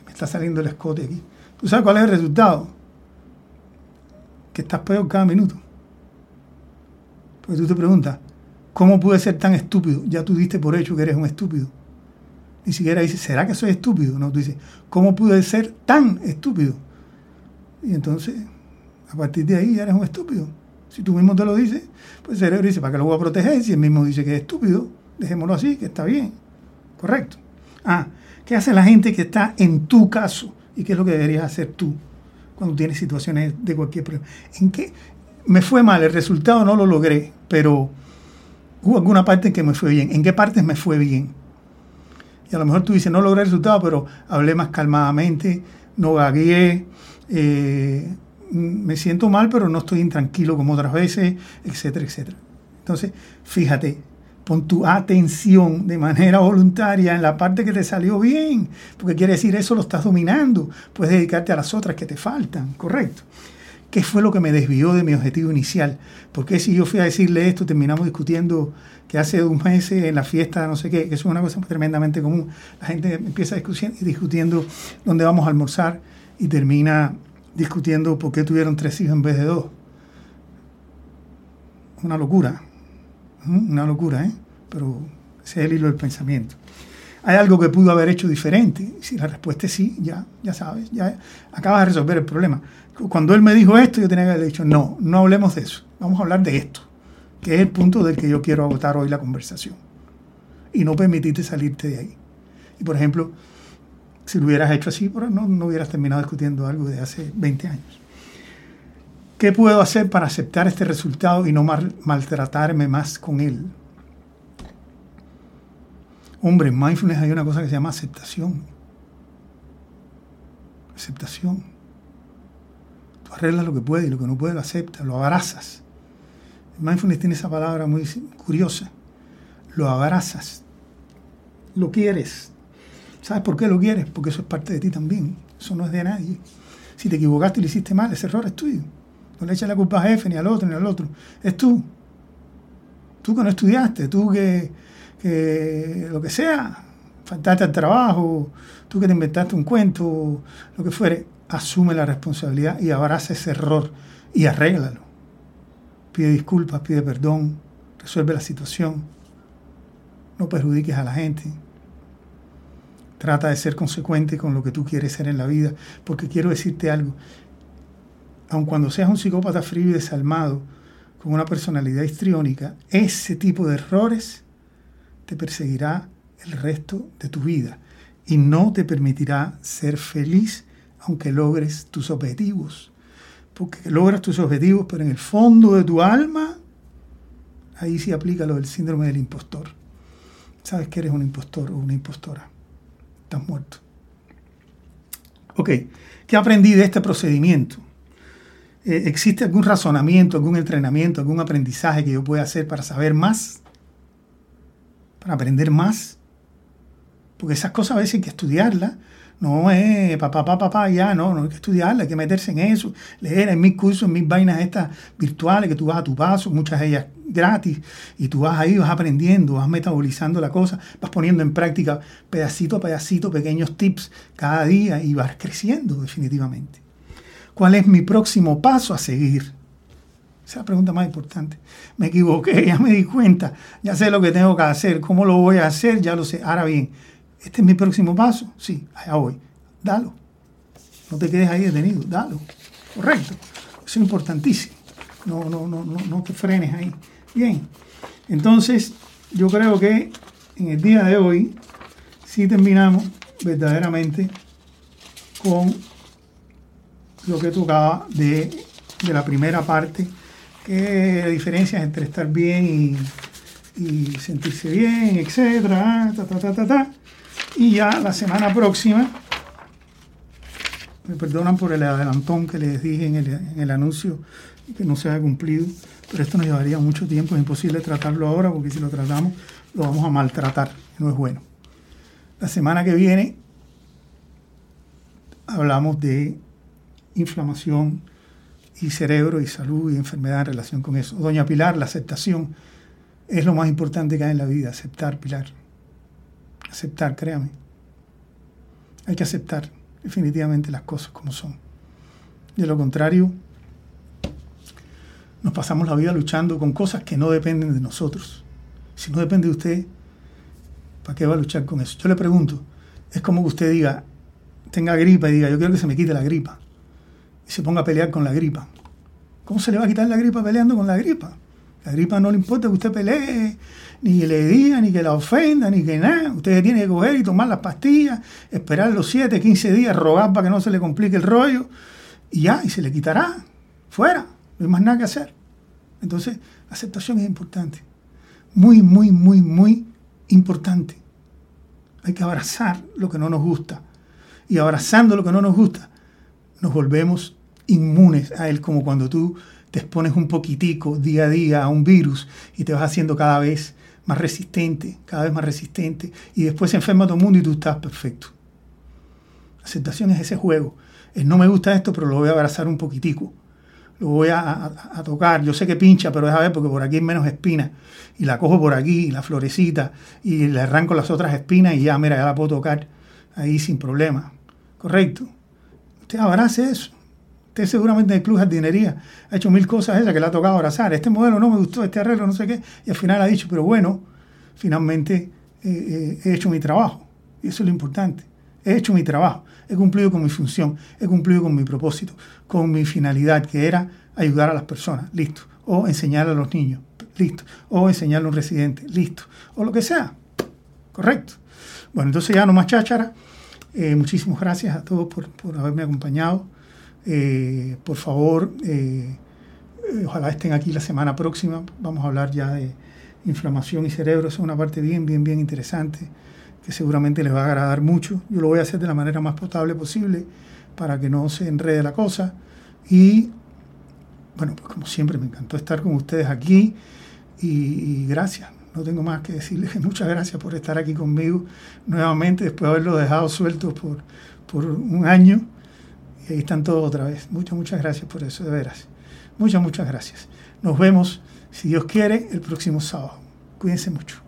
Me está saliendo el escote aquí. ¿Tú sabes cuál es el resultado? Que estás peor cada minuto. Porque tú te preguntas, ¿cómo pude ser tan estúpido? Ya tú diste por hecho que eres un estúpido ni siquiera dice, ¿será que soy estúpido? No, tú dices, ¿cómo pude ser tan estúpido? Y entonces, a partir de ahí ya eres un estúpido. Si tú mismo te lo dices, pues el cerebro dice, ¿para qué lo voy a proteger? Si él mismo dice que es estúpido, dejémoslo así, que está bien. Correcto. Ah, ¿qué hace la gente que está en tu caso? ¿Y qué es lo que deberías hacer tú cuando tienes situaciones de cualquier problema? ¿En qué? Me fue mal, el resultado no lo logré, pero hubo alguna parte en que me fue bien. ¿En qué partes me fue bien? Y a lo mejor tú dices, no logré el resultado, pero hablé más calmadamente, no gagué, eh, me siento mal, pero no estoy intranquilo como otras veces, etcétera, etcétera. Entonces, fíjate, pon tu atención de manera voluntaria en la parte que te salió bien, porque quiere decir eso lo estás dominando. Puedes dedicarte a las otras que te faltan, correcto. ¿Qué fue lo que me desvió de mi objetivo inicial? Porque si yo fui a decirle esto, terminamos discutiendo que hace un mes en la fiesta, no sé qué, que es una cosa tremendamente común. La gente empieza discutiendo dónde vamos a almorzar y termina discutiendo por qué tuvieron tres hijos en vez de dos. Una locura, una locura, ¿eh? Pero ese es el hilo del pensamiento. ¿Hay algo que pudo haber hecho diferente? Si la respuesta es sí, ya, ya sabes, ya acabas de resolver el problema. Cuando él me dijo esto, yo tenía que haber dicho, no, no hablemos de eso, vamos a hablar de esto que es el punto del que yo quiero agotar hoy la conversación. Y no permitirte salirte de ahí. Y por ejemplo, si lo hubieras hecho así, no, no hubieras terminado discutiendo algo de hace 20 años. ¿Qué puedo hacer para aceptar este resultado y no maltratarme más con él? Hombre, en mindfulness hay una cosa que se llama aceptación. Aceptación. Tú arreglas lo que puedes y lo que no puedes lo aceptas, lo abrazas. Mindfulness tiene esa palabra muy curiosa. Lo abrazas. Lo quieres. ¿Sabes por qué lo quieres? Porque eso es parte de ti también. Eso no es de nadie. Si te equivocaste y lo hiciste mal, ese error es tuyo. No le eches la culpa a jefe, ni al otro, ni al otro. Es tú. Tú que no estudiaste, tú que, que lo que sea, faltaste al trabajo, tú que te inventaste un cuento, lo que fuere, asume la responsabilidad y abraza ese error y arréglalo pide disculpas, pide perdón, resuelve la situación, no perjudiques a la gente. Trata de ser consecuente con lo que tú quieres ser en la vida, porque quiero decirte algo. Aun cuando seas un psicópata frío y desalmado, con una personalidad histriónica, ese tipo de errores te perseguirá el resto de tu vida y no te permitirá ser feliz aunque logres tus objetivos porque logras tus objetivos, pero en el fondo de tu alma, ahí sí aplica lo del síndrome del impostor. Sabes que eres un impostor o una impostora. Estás muerto. Ok, ¿qué aprendí de este procedimiento? Eh, ¿Existe algún razonamiento, algún entrenamiento, algún aprendizaje que yo pueda hacer para saber más? ¿Para aprender más? Porque esas cosas a veces hay que estudiarlas no es papá, papá, papá, ya, no, no hay que estudiarla, hay que meterse en eso, leer en mis cursos, en mis vainas estas virtuales que tú vas a tu paso, muchas de ellas gratis, y tú vas ahí, vas aprendiendo, vas metabolizando la cosa, vas poniendo en práctica pedacito a pedacito pequeños tips cada día y vas creciendo definitivamente. ¿Cuál es mi próximo paso a seguir? Esa es la pregunta más importante. Me equivoqué, ya me di cuenta, ya sé lo que tengo que hacer, cómo lo voy a hacer, ya lo sé. Ahora bien, este es mi próximo paso. Sí, allá voy. Dalo. No te quedes ahí detenido. Dalo. Correcto. Eso es importantísimo. No, no, no, no, no te frenes ahí. Bien. Entonces, yo creo que en el día de hoy sí terminamos verdaderamente con lo que tocaba de, de la primera parte, que la diferencia entre estar bien y, sentirse bien, etcétera, ta, ta, ta, ta, ta. Y ya la semana próxima, me perdonan por el adelantón que les dije en el, en anuncio que no se ha cumplido, pero esto nos llevaría mucho tiempo, es imposible tratarlo ahora porque si lo tratamos lo vamos a maltratar, no es bueno. La semana que viene hablamos de inflamación y cerebro y salud y enfermedad en relación con eso. Doña Pilar, la aceptación es lo más importante que hay en la vida, aceptar, Pilar. Aceptar, créame. Hay que aceptar definitivamente las cosas como son. De lo contrario, nos pasamos la vida luchando con cosas que no dependen de nosotros. Si no depende de usted, ¿para qué va a luchar con eso? Yo le pregunto, es como que usted diga, tenga gripa y diga, yo quiero que se me quite la gripa. Y se ponga a pelear con la gripa. ¿Cómo se le va a quitar la gripa peleando con la gripa? La gripa no le importa que usted pelee, ni que le diga, ni que la ofenda, ni que nada. Usted tiene que coger y tomar las pastillas, esperar los 7, 15 días, rogar para que no se le complique el rollo, y ya, y se le quitará. Fuera, no hay más nada que hacer. Entonces, la aceptación es importante. Muy, muy, muy, muy importante. Hay que abrazar lo que no nos gusta. Y abrazando lo que no nos gusta, nos volvemos inmunes a él, como cuando tú te expones un poquitico día a día a un virus y te vas haciendo cada vez más resistente, cada vez más resistente, y después se enferma todo el mundo y tú estás perfecto. Aceptación es ese juego. El no me gusta esto, pero lo voy a abrazar un poquitico. Lo voy a, a, a tocar. Yo sé que pincha, pero déjame ver porque por aquí hay menos espinas. Y la cojo por aquí, la florecita, y le arranco las otras espinas y ya, mira, ya la puedo tocar ahí sin problema. ¿Correcto? Usted abrace eso. Usted seguramente en el club jardinería ha hecho mil cosas esas que le ha tocado abrazar. Este modelo no me gustó, este arreglo no sé qué. Y al final ha dicho, pero bueno, finalmente eh, eh, he hecho mi trabajo. Y eso es lo importante. He hecho mi trabajo. He cumplido con mi función. He cumplido con mi propósito. Con mi finalidad, que era ayudar a las personas. Listo. O enseñar a los niños. Listo. O enseñarle a un residente. Listo. O lo que sea. Correcto. Bueno, entonces ya no más cháchara. Eh, muchísimas gracias a todos por, por haberme acompañado. Eh, por favor, eh, ojalá estén aquí la semana próxima. Vamos a hablar ya de inflamación y cerebro. Es una parte bien, bien, bien interesante que seguramente les va a agradar mucho. Yo lo voy a hacer de la manera más potable posible para que no se enrede la cosa. Y bueno, pues como siempre, me encantó estar con ustedes aquí y, gracias. No tengo más que decirles muchas gracias por estar aquí conmigo nuevamente después de haberlo dejado suelto por, por un año. Y ahí están todos otra vez. Muchas, muchas gracias por eso, de veras. Muchas, muchas gracias. Nos vemos, si Dios quiere, el próximo sábado. Cuídense mucho.